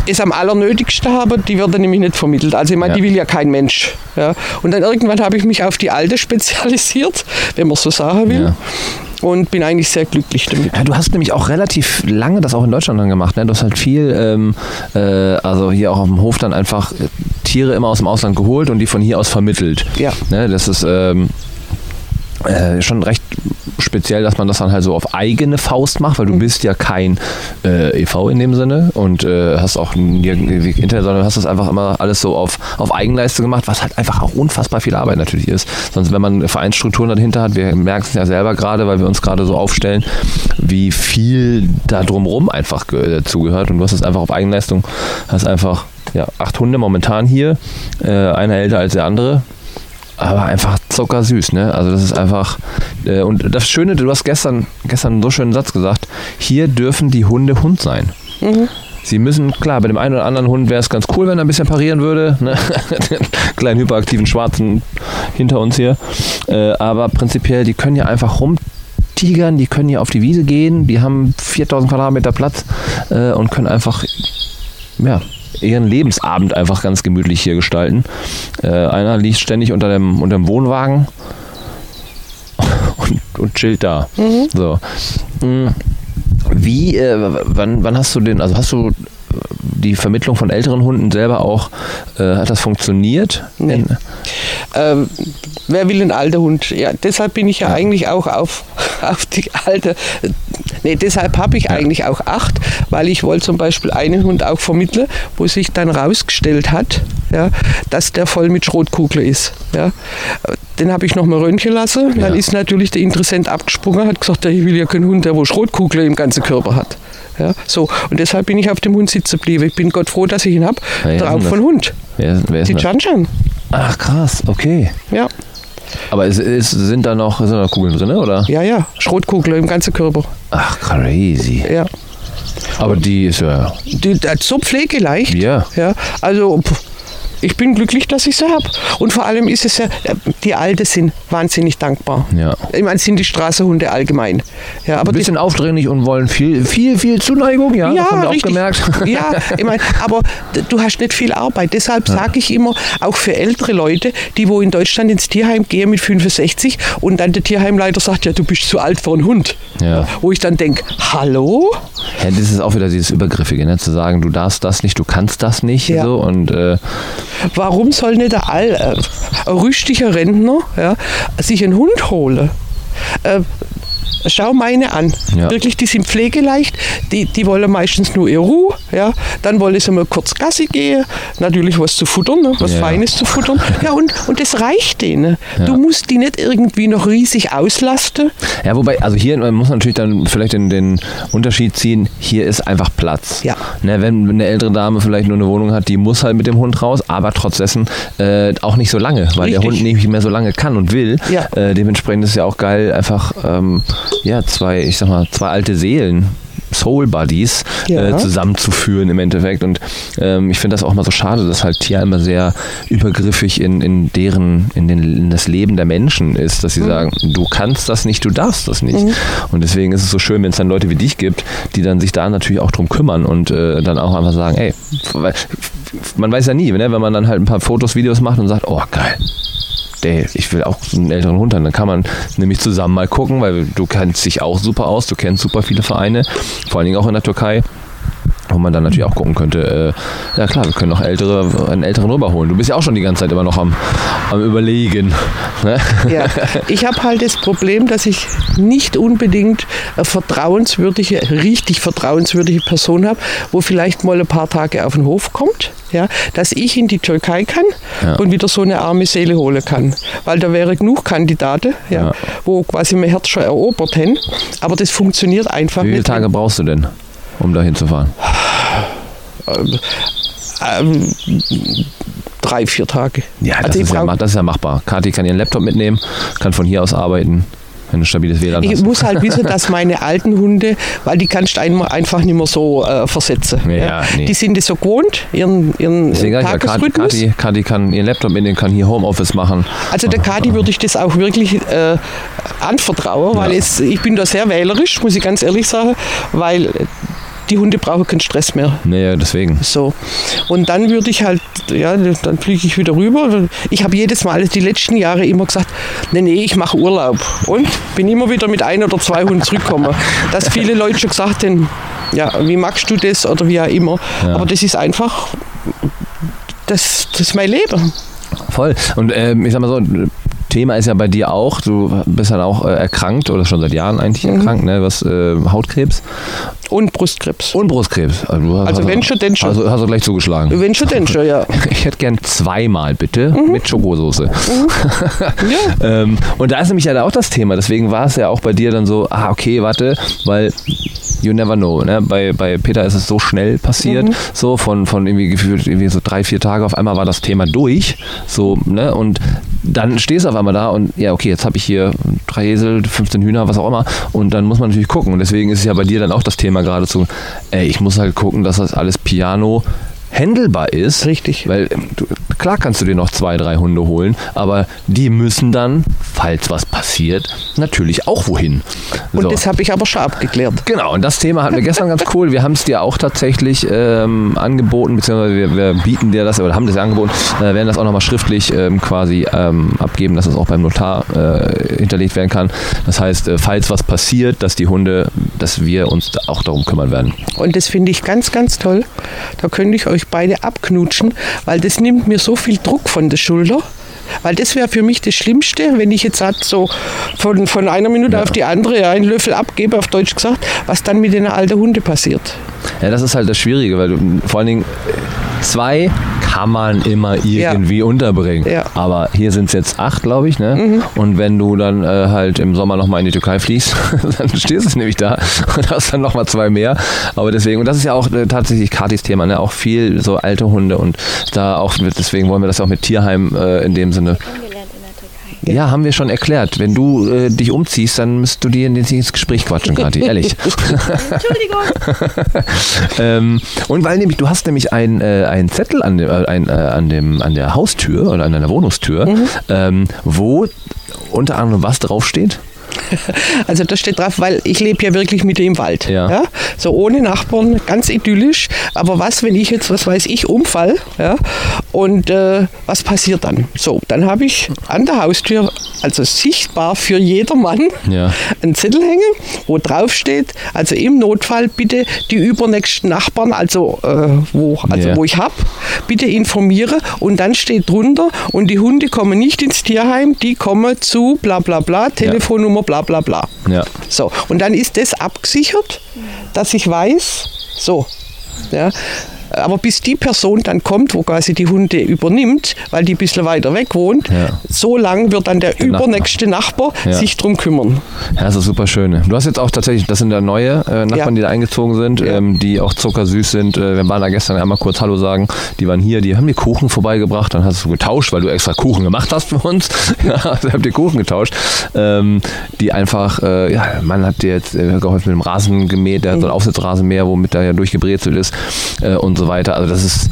es am allernötigsten haben, die werden nämlich nicht vermittelt. Also ich meine, Ja. die will ja kein Mensch. Ja. Und dann irgendwann habe ich mich auf die Alte spezialisiert, wenn man so sagen will. Ja. Und bin eigentlich sehr glücklich damit. Ja, du hast nämlich auch relativ lange das auch in Deutschland dann gemacht. Ne? Du hast halt viel, ähm, äh, also hier auch auf dem Hof dann einfach Tiere immer aus dem Ausland geholt und die von hier aus vermittelt. Ja. Ne? Das ist ähm, äh, schon recht speziell, dass man das dann halt so auf eigene Faust macht, weil du bist ja kein äh, EV in dem Sinne und äh, hast auch nie Internet, sondern hast das einfach immer alles so auf, auf Eigenleiste gemacht, was halt einfach auch unfassbar viel Arbeit natürlich ist. Sonst, wenn man Vereinsstrukturen dahinter hat, wir merken es ja selber gerade, weil wir uns gerade so aufstellen, wie viel da drumrum einfach ge- dazugehört und du hast es einfach auf Eigenleistung, hast einfach ja, acht Hunde momentan hier, äh, einer älter als der andere, aber einfach zuckersüß, ne? Also das ist einfach äh, und das Schöne, du hast gestern gestern einen so schönen Satz gesagt. Hier dürfen die Hunde Hund sein. Sie müssen, klar, bei dem einen oder anderen Hund wäre es ganz cool, wenn er ein bisschen parieren würde. Ne? Den kleinen hyperaktiven Schwarzen hinter uns hier. Äh, aber prinzipiell, die können ja einfach rumtigern, die können hier auf die Wiese gehen, die haben 4000 Quadratmeter Platz äh, und können einfach, ja, ihren Lebensabend einfach ganz gemütlich hier gestalten. Äh, einer liegt ständig unter dem, unter dem Wohnwagen und, und chillt da. So. Mm. Wie, äh, wann, wann hast du den, also hast du die Vermittlung von älteren Hunden selber auch, äh, hat das funktioniert? Nee. Ähm, wer will einen alten Hund? Ja, deshalb bin ich ja, eigentlich auch auf, auf die alte. Nee, deshalb habe ich eigentlich auch acht, weil ich wollte zum Beispiel einen Hund auch vermitteln, wo sich dann rausgestellt hat, ja, dass der voll mit Schrotkugel ist. Ja. Den habe ich nochmal röntgen lassen. Dann Ja. ist natürlich der Interessent abgesprungen, hat gesagt, ja, ich will ja keinen Hund, der wo Schrotkugel im ganzen Körper hat. Ja, so. Und deshalb bin ich auf dem Hund sitzen geblieben. Ich bin Gott froh, dass ich ihn habe. Das? von Hund. Wer, wer ist Die? Chanchan. Ach krass, okay. Ja. Aber es, es, sind da noch, sind da noch Kugeln drin, oder? Ja, ja, Schrotkugel im ganzen Körper. Ach crazy. Ja. Aber die ist ja, Die, so pflegeleicht. Ja. ja also pff, ich bin glücklich, dass ich sie habe. Und vor allem ist es ja, die Alte sind wahnsinnig dankbar. Ja. Ich meine, es sind die Straßenhunde allgemein. Ja, aber ein bisschen aufdringlich und wollen viel, viel, viel Zuneigung, ja, die, das haben wir auch gemerkt. Ja, ich meine, aber du hast nicht viel Arbeit. Deshalb sage ich immer, auch für ältere Leute, die wo in Deutschland ins Tierheim gehen mit 65 und dann der Tierheimleiter sagt, ja, du bist zu alt für einen Hund. Ja. Wo ich dann denke, hallo? Ja, das ist auch wieder dieses Übergriffige, ne? zu sagen, du darfst das nicht, du kannst das nicht. Ja. So, und äh, Warum soll nicht all, äh, ein rüstiger Rentner ja, sich einen Hund holen? Äh, schau meine an. Ja. Wirklich, die sind pflegeleicht, die, die wollen meistens nur ihre Ruhe. Ja. Dann wollen sie mal kurz Gassi gehen, natürlich was zu futtern, ne, was Ja. Feines zu futtern. Ja, und, und das reicht denen. Du musst die nicht irgendwie noch riesig auslasten. ja, wobei, also hier man muss natürlich dann vielleicht den, den Unterschied ziehen, hier ist einfach Platz. Ja. Ne, wenn eine ältere Dame vielleicht nur eine Wohnung hat, die muss halt mit dem Hund raus, aber trotz dessen äh, auch nicht so lange, weil der Richtig. Hund nicht mehr so lange kann und will. Ja. Äh, dementsprechend ist es ja auch geil, einfach ähm, ja, zwei, ich sag mal, zwei alte Seelen. Soul Buddies Ja. äh, zusammenzuführen im Endeffekt. Und ähm, ich finde das auch mal so schade, dass halt Tier immer sehr übergriffig in, in deren, in, den, in das Leben der Menschen ist, dass sie Mhm. sagen, du kannst das nicht, du darfst das nicht. Und deswegen ist es so schön, wenn es dann Leute wie dich gibt, die dann sich da natürlich auch drum kümmern und äh, dann auch einfach sagen, ey, man weiß ja nie, ne, wenn man dann halt ein paar Fotos, Videos macht und sagt, oh ey, ich will auch einen älteren Hund haben. Dann kann man nämlich zusammen mal gucken, weil du kennst dich auch super aus, du kennst super viele Vereine, vor allen Dingen auch in der Türkei. Wo man dann natürlich auch gucken könnte, äh, ja klar, wir können noch ältere, einen älteren rüberholen. Du bist ja auch schon die ganze Zeit immer noch am, am Überlegen. Ne? Ja, ich habe halt das Problem, dass ich nicht unbedingt eine vertrauenswürdige, richtig vertrauenswürdige Person habe, wo vielleicht mal ein paar Tage auf den Hof kommt, ja, dass ich in die Türkei kann Ja. und wieder so eine arme Seele holen kann. Weil da wäre genug Kandidaten, ja, Ja. wo quasi mein Herz schon erobert hätten. Aber das funktioniert einfach Wie viele nicht. Tage brauchst du denn, um da Ähm, drei, vier Tage. Ja, das, Also ich ist ja, das ist ja machbar. Kathi kann ihren Laptop mitnehmen, kann von hier aus arbeiten, wenn du ein stabiles WLAN Ich hast. muss halt wissen, dass meine alten Hunde, weil die kannst du einfach nicht mehr so äh, versetzen. Ja, nee. Die sind es so gewohnt, ihren, ihren Deswegen ich ja, Kathi, Tagesrhythmus. Kathi, Kathi kann ihren Laptop mitnehmen, kann hier Homeoffice machen. Also der Kadi würde ich das auch wirklich äh, anvertrauen, weil Ja. es, ich bin da sehr wählerisch, muss ich ganz ehrlich sagen, weil die Hunde brauchen keinen Stress mehr. Nee, deswegen. So. Und dann würde ich halt, ja, dann fliege ich wieder rüber. Ich habe jedes Mal, die letzten Jahre immer gesagt, nee, nee, ich mache Urlaub. Und bin immer wieder mit ein oder zwei Hunden zurückgekommen. Dass viele Leute schon gesagt haben, ja, wie magst du das oder wie auch immer. Ja. Aber das ist einfach, das, das ist mein Leben. Voll. Und ähm, ich sag mal so, Thema ist ja bei dir auch, du bist dann auch äh, erkrankt oder schon seit Jahren eigentlich Mhm. erkrankt, ne? Was äh, Hautkrebs Und Brustkrebs. und Brustkrebs. Also, du hast- Also hast- wenn schon, denn schon. Also hast du gleich zugeschlagen. Wenn schon denn schon, ja. Ich hätte gern zweimal bitte mit Schokosoße. ja. Ähm, und da ist nämlich ja auch das Thema. Deswegen war es ja auch bei dir dann so, ah, okay, warte, weil you never know. Ne? Bei, bei Peter ist es so schnell passiert, so von, von irgendwie gefühlt irgendwie so drei, vier Tage. Auf einmal war das Thema durch. So, ne? Und dann stehst du auf einmal da und ja, okay, jetzt habe ich hier drei Esel, 15 Hühner, was auch immer. Und dann muss man natürlich gucken. Und deswegen ist es ja bei dir dann auch das Thema geradezu, ey, ich muss halt gucken, dass das alles Piano handelbar ist. Richtig. Weil ähm, du, klar kannst du dir noch zwei, drei Hunde holen, aber die müssen dann, falls was passiert, natürlich auch wohin. Und So. das habe ich aber schon abgeklärt. Genau, und das Thema hatten wir gestern ganz cool. Wir haben es dir auch tatsächlich ähm, angeboten, beziehungsweise wir, wir bieten dir das, oder haben das ja angeboten, äh, werden das auch nochmal schriftlich ähm, quasi ähm, abgeben, dass es auch beim Notar äh, hinterlegt werden kann. Das heißt, äh, falls was passiert, dass die Hunde, dass wir uns auch darum kümmern werden. Und das finde ich ganz, ganz toll. Da könnte ich euch beide abknutschen, weil das nimmt mir so viel Druck von der Schulter. Weil das wäre für mich das Schlimmste, wenn ich jetzt halt so von, von einer Minute auf die andere ja, einen Löffel abgebe, auf Deutsch gesagt, was dann mit den alten Hunde passiert. Ja, das ist halt das Schwierige, weil du vor allen Dingen zwei kann man immer irgendwie unterbringen. Ja. Aber hier sind es jetzt acht, glaube ich. Ne? Und wenn du dann äh, halt im Sommer nochmal in die Türkei fliegst, dann stehst du nämlich da und hast dann nochmal zwei mehr. Aber deswegen, und das ist ja auch äh, tatsächlich Katis Thema, ne? auch viel so alte Hunde und da auch, deswegen wollen wir das auch mit Tierheim äh, in dem Sinne ja, haben wir schon erklärt. Wenn du äh, dich umziehst, dann müsst du dir ins Gespräch quatschen, Kathi, ehrlich. Entschuldigung. ähm, und weil nämlich, du hast nämlich einen äh, Zettel an, dem, äh, ein, äh, an, dem, an der Haustür oder an deiner Wohnungstür, ähm, wo unter anderem was draufsteht. Also da steht drauf, weil ich lebe ja wirklich mitten im Wald. Ja. So ohne Nachbarn, ganz idyllisch. Aber was, wenn ich jetzt, was weiß ich, umfall? Ja? Und äh, was passiert dann? So, dann habe ich an der Haustür, also sichtbar für jedermann, Ja. einen Zettel hängen, wo drauf steht, also im Notfall bitte die übernächsten Nachbarn, also, äh, wo, also Ja. wo ich habe, bitte informiere. Und dann steht drunter, und die Hunde kommen nicht ins Tierheim, die kommen zu bla bla bla, Telefonnummer bla bla bla. Ja. So, und dann ist das abgesichert, dass ich weiß, so, ja. Aber bis die Person dann kommt, wo quasi die Hunde übernimmt, weil die ein bisschen weiter weg wohnt, Ja. so lang wird dann der übernächste Nachbar Ja. sich drum kümmern. Ja, das ist super schön. Du hast jetzt auch tatsächlich, das sind ja neue äh, Nachbarn, die da eingezogen sind, ähm, die auch zuckersüß sind. Äh, wir waren da gestern einmal kurz Hallo sagen. Die waren hier, die haben mir Kuchen vorbeigebracht. Dann hast du getauscht, weil du extra Kuchen gemacht hast für uns. ja, also habt ihr Kuchen getauscht. Ähm, die einfach, äh, ja, man hat dir jetzt äh, geholfen mit dem Rasen gemäht, der hat so ein Aufsitzrasenmäher, womit da ja durchgebrezelt ist äh, und so weiter. Also das ist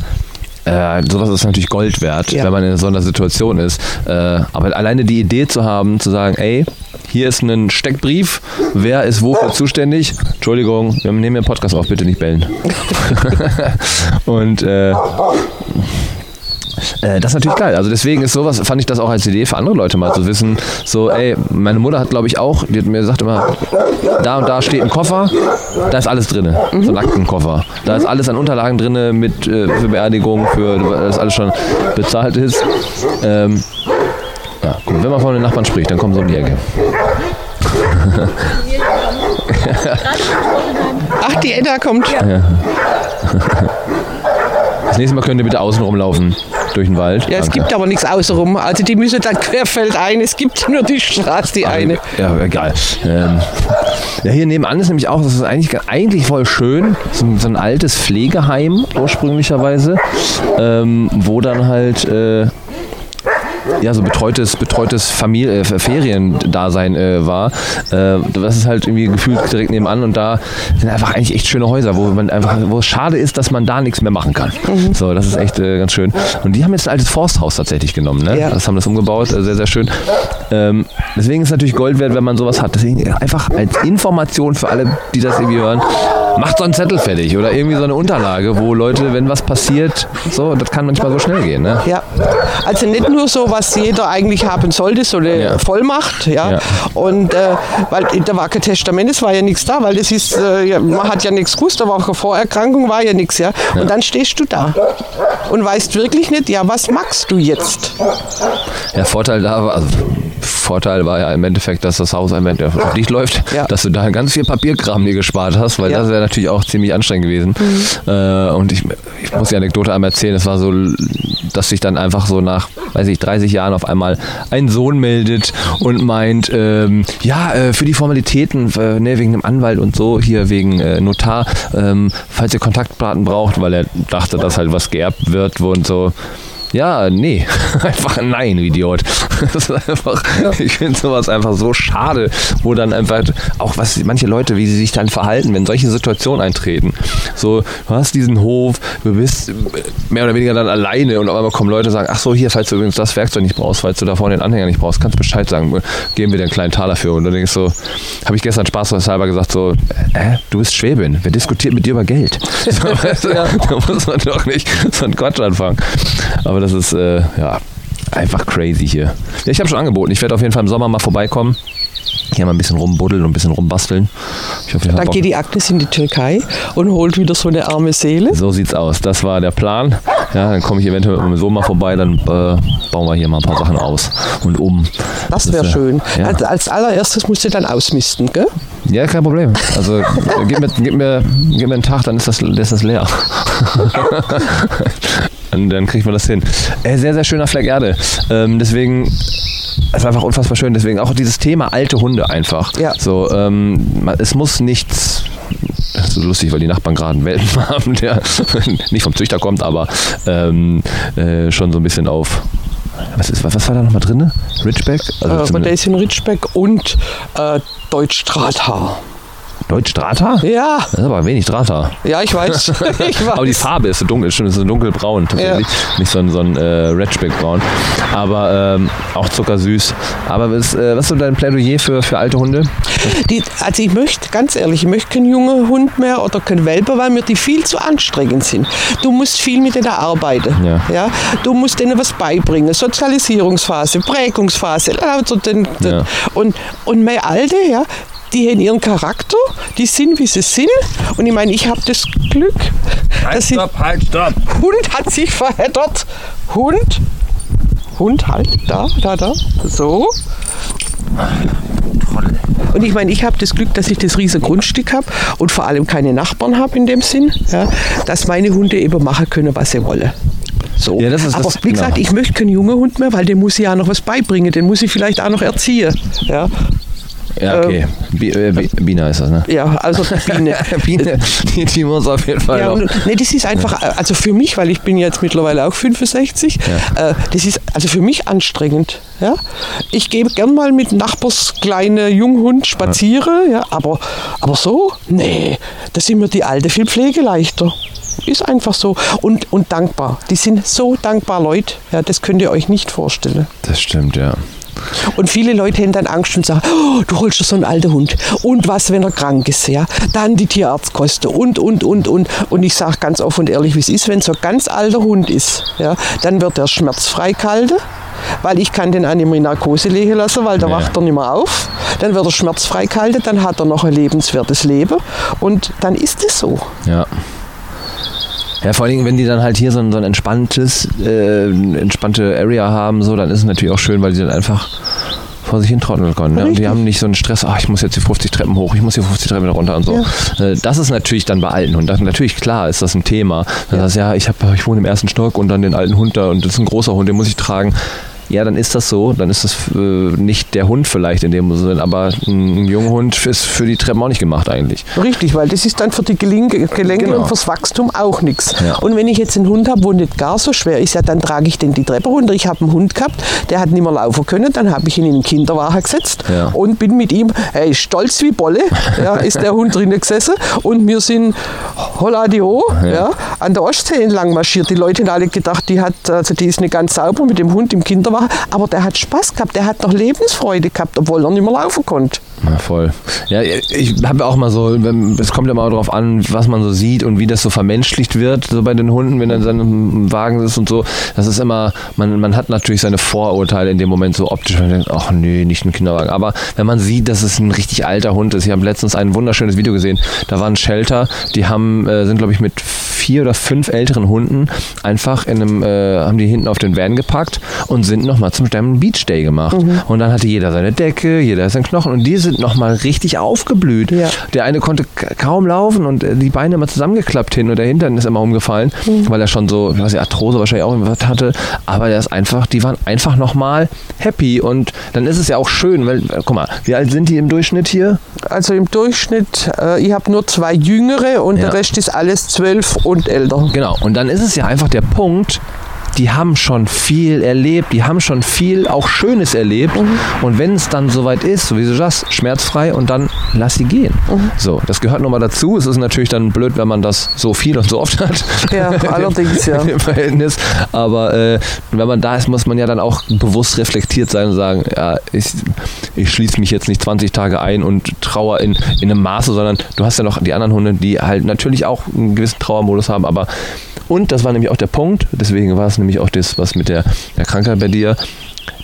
äh, sowas ist natürlich Gold wert, Ja. wenn man in so einer Situation ist. Äh, aber alleine die Idee zu haben, zu sagen, ey, hier ist ein Steckbrief, wer ist wofür zuständig? Entschuldigung, wir nehmen den Podcast auf, bitte nicht bellen. Und äh, Äh, das ist natürlich geil. Also deswegen ist sowas, fand ich das auch als Idee für andere Leute mal zu wissen, so, ey, meine Mutter hat, glaube ich, auch, die hat mir gesagt immer, da und da steht ein Koffer, da ist alles drin, so ein Aktenkoffer. Da ist alles an Unterlagen drin mit äh, für Beerdigung, für das alles schon bezahlt ist. Ähm, ja, gut, wenn man von den Nachbarn spricht, dann kommen sie um die Ecke. Ach, die Edda kommt. Das nächste Mal könnt ihr bitte außen rumlaufen durch den Wald. Ja, es Danke. gibt aber nichts außenrum. Also die müssen dann querfeldein. Es gibt nur die Straße, die eine. Ja, egal. Ähm, ja, hier nebenan ist nämlich auch, das ist eigentlich, eigentlich voll schön, so, ein- so ein altes Pflegeheim ursprünglicherweise, ähm, wo dann halt äh, ja, so betreutes, betreutes Familie, äh, Feriendasein äh, war. Äh, das ist halt irgendwie gefühlt direkt nebenan und da sind einfach eigentlich echt schöne Häuser, wo man einfach, wo es schade ist, dass man da nichts mehr machen kann. So, das ist echt äh, ganz schön. Und die haben jetzt ein altes Forsthaus tatsächlich genommen, ne? Ja. Das haben das umgebaut, äh, sehr, sehr schön. Ähm, deswegen ist es natürlich Gold wert, wenn man sowas hat. Deswegen einfach als Information für alle, die das irgendwie hören, macht so einen Zettel fertig oder irgendwie so eine Unterlage, wo Leute, wenn was passiert, so, das kann manchmal so schnell gehen, ne? Ja, also nicht nur so, was jeder eigentlich haben sollte, so eine Ja. Vollmacht, ja. Ja. Und äh, weil da war kein Testament, es war ja nichts da, weil das ist, äh, ja, man hat ja nichts gewusst, war auch eine Vorerkrankung, war ja nichts, ja. Und dann stehst du da und weißt wirklich nicht, ja, was magst du jetzt? Der Vorteil da war, also Vorteil war ja im Endeffekt, dass das Haus am Ende auf dich läuft, Ja. dass du da ganz viel Papierkram dir gespart hast, weil Ja. das wäre natürlich auch ziemlich anstrengend gewesen. Äh, und ich, ich muss die Anekdote einmal erzählen, es war so, dass sich dann einfach so nach, weiß ich, 30 Jahren auf einmal ein Sohn meldet und meint, ähm, ja, äh, für die Formalitäten, äh, ne, wegen dem Anwalt und so, hier wegen äh, Notar, ähm, falls ihr Kontaktdaten braucht, weil er dachte, dass halt was geerbt wird und so. Ja, nee. Einfach ein Nein, Idiot. Das ist einfach, ich finde sowas einfach so schade, wo dann einfach auch was manche Leute, wie sie sich dann verhalten, wenn solche Situationen eintreten. So, du hast diesen Hof, du bist mehr oder weniger dann alleine und auf einmal kommen Leute und sagen, ach so, hier, falls du übrigens das Werkzeug nicht brauchst, falls du da vorne den Anhänger nicht brauchst, kannst du Bescheid sagen, geben wir dir einen kleinen Taler für. Und du denkst so, habe ich gestern spaßhalber gesagt, so, äh, du bist Schwäbin, wer diskutiert mit dir über Geld? So, weißt du, Da muss man doch nicht so einen Quatsch anfangen. Aber das ist, äh, ja, einfach crazy hier. Ja, ich habe schon angeboten, ich werde auf jeden Fall im Sommer mal vorbeikommen. Hier mal ein bisschen rumbuddeln und ein bisschen rumbasteln. Hoffe, Dann geht die Agnes in die Türkei und holt wieder so eine arme Seele. So sieht's aus. Das war der Plan. Ja, dann komme ich eventuell mit meinem Sohn mal vorbei, dann äh, bauen wir hier mal ein paar Sachen aus und um. Das wäre wär- schön. Ja. Als, als allererstes musst du dann ausmisten, gell? ja, kein Problem. Also gib mir, gib, mir, gib mir einen Tag, dann ist das, ist das leer. Und dann kriegt man das hin. Äh, sehr, sehr schöner Fleck Erde. Ähm, deswegen, es ist einfach unfassbar schön. Deswegen auch dieses Thema alte Hunde einfach. Ja. So, ähm, man- es muss nichts. Das ist so lustig, weil die Nachbarn gerade einen Welpen haben, der nicht vom Züchter kommt, aber ähm, äh, schon so ein bisschen auf. Was, ist, was, war da nochmal drin? Ridgeback? Also Äh, in Ritschbeck und äh, Deutsch-Drahthaar. Deutsch Drahter? Ja, Das ist aber wenig Drahter. ja, ich weiß. ich weiß. Aber die Farbe ist so dunkel, stimmt, ist so dunkelbraun tatsächlich. Nicht so ein, so ein äh, Redback-braun. Aber ähm, auch zuckersüß. Aber was, äh, was ist so dein Plädoyer für, für alte Hunde? Die, also ich möchte, ganz ehrlich, ich möchte keinen jungen Hund mehr oder keinen Welpe, weil mir die viel zu anstrengend sind. Du musst viel mit denen arbeiten. Ja. Ja? Du musst denen was beibringen. Sozialisierungsphase, Prägungsphase. Also den, den, Ja. und, und meine Alte, ja, die haben ihren Charakter, die sind, wie sie sind. Und ich meine, ich habe das Glück, dass ich, halt, stopp! Hund hat sich verheddert. Hund. Hund, halt, da, da, da. So. Und ich meine, ich habe das Glück, dass ich das riesige Grundstück habe und vor allem keine Nachbarn habe in dem Sinn, ja, dass meine Hunde eben machen können, was sie wollen. So. Ja, das ist Aber das- wie gesagt, genau. ich möchte keinen jungen Hund mehr, weil dem muss ich ja noch was beibringen, den muss ich vielleicht auch noch erziehen. Ja, Ja, okay. Bi äh, Bi Bina ist das, ne? ja also Biene. Biene, die, die muss auf jeden Fall Ja, und, nee, das ist einfach, also für mich, weil ich bin jetzt mittlerweile auch 65, äh, das ist also für mich anstrengend. Ja? Ich gehe gern mal mit Nachbars kleine Junghund spazieren, ja. aber, aber so, nee, da sind mir die Alte viel pflegeleichter. Ist einfach so. Und, und dankbar. Die sind so dankbar Leute, ja, das könnt ihr euch nicht vorstellen. Das stimmt, ja. Und viele Leute haben dann Angst und sagen, oh, du holst dir so einen alten Hund. Und was, wenn er krank ist? Ja? Dann die Tierarztkosten und, und, und, und. Und ich sage ganz offen und ehrlich, wie es ist, wenn so ein ganz alter Hund ist, ja, dann wird er schmerzfrei gehalten weil ich kann den mehr in Narkose legen lassen, weil da Ja. wacht er nicht mehr auf. Dann wird er schmerzfrei gehalten, dann hat er noch ein lebenswertes Leben und dann ist es so. Ja. Ja, vor allen Dingen, wenn die dann halt hier so ein, so ein entspanntes, äh, entspannte Area haben, so, dann ist es natürlich auch schön, weil die dann einfach vor sich hin trotteln können. Ne? Und die haben nicht so einen Stress, ach, ich muss jetzt die 50 Treppen hoch, ich muss die 50 Treppen runter und so. Äh, Das ist natürlich dann bei alten Hunden. Das- Natürlich, klar, ist das ein Thema. Dann sagst du, ja, ich, hab, ich wohne im ersten Stock und dann den alten Hund da und das ist ein großer Hund, den muss ich tragen. Ja, dann ist das so. Dann ist das äh, nicht der Hund vielleicht in dem Sinne, aber ein, ein junger Hund ist für die Treppen auch nicht gemacht eigentlich. Richtig, weil das ist dann für die Gelenke, Gelenke Genau. und fürs Wachstum auch nichts. Ja. Und wenn ich jetzt einen Hund habe, wo nicht gar so schwer ist, ja, dann trage ich den die Treppe runter. Ich habe einen Hund gehabt, der hat nicht mehr laufen können, dann habe ich ihn in den Kinderwagen gesetzt Ja. und bin mit ihm, ist stolz wie Bolle, ja, ist der Hund drinnen gesessen und wir sind holla die ho, ja. an der Ostsee entlang marschiert. Die Leute haben alle gedacht, die, hat, also die ist nicht ganz sauber mit dem Hund im Kinderwagen, aber der hat Spaß gehabt, der hat noch Lebensfreude gehabt, obwohl er nicht mehr laufen konnte. Ja, voll. Ja, ich habe auch mal so, es kommt ja mal darauf an, was man so sieht und wie das so vermenschlicht wird, so bei den Hunden, wenn er in seinem Wagen ist und so. Das ist immer, man, man hat natürlich seine Vorurteile in dem Moment so optisch, man denkt, ach nee, nicht ein Kinderwagen. Aber wenn man sieht, dass es ein richtig alter Hund ist, ich habe letztens ein wunderschönes Video gesehen, da war ein Shelter, die haben, äh, sind glaube ich mit vier oder fünf älteren Hunden einfach in einem, äh, haben die hinten auf den Van gepackt und sind nochmal zum Sterben Beach Day gemacht. Und dann hatte jeder seine Decke, jeder seinen Knochen und die sind nochmal richtig aufgeblüht. Ja. Der eine konnte kaum laufen und äh, die Beine immer zusammengeklappt hin und der Hintern ist immer umgefallen, weil er schon so, nicht, Arthrose wahrscheinlich auch irgendwas hatte. Aber der ist einfach, die waren einfach nochmal happy und dann ist es ja auch schön, weil, äh, guck mal, wie alt sind die im Durchschnitt hier? Also im Durchschnitt, äh, ich habe nur zwei Jüngere und Ja. der Rest ist alles zwölf und älter. Genau, und dann ist es ja einfach der Punkt, die haben schon viel erlebt, die haben schon viel auch Schönes erlebt. Und wenn es dann soweit ist, so wie du sagst, schmerzfrei und dann lass sie gehen. So, das gehört nochmal dazu. Es ist natürlich dann blöd, wenn man das so viel und so oft hat. Ja, allerdings, ja. Im Verhältnis. Aber äh, wenn man da ist, muss man ja dann auch bewusst reflektiert sein und sagen, ja, ich, ich schließe mich jetzt nicht 20 Tage ein und trauer in, in einem Maße, sondern du hast ja noch die anderen Hunde, die halt natürlich auch einen gewissen Trauermodus haben, aber und das war nämlich auch der Punkt, deswegen war es nämlich auch das, was mit der, der Krankheit bei dir,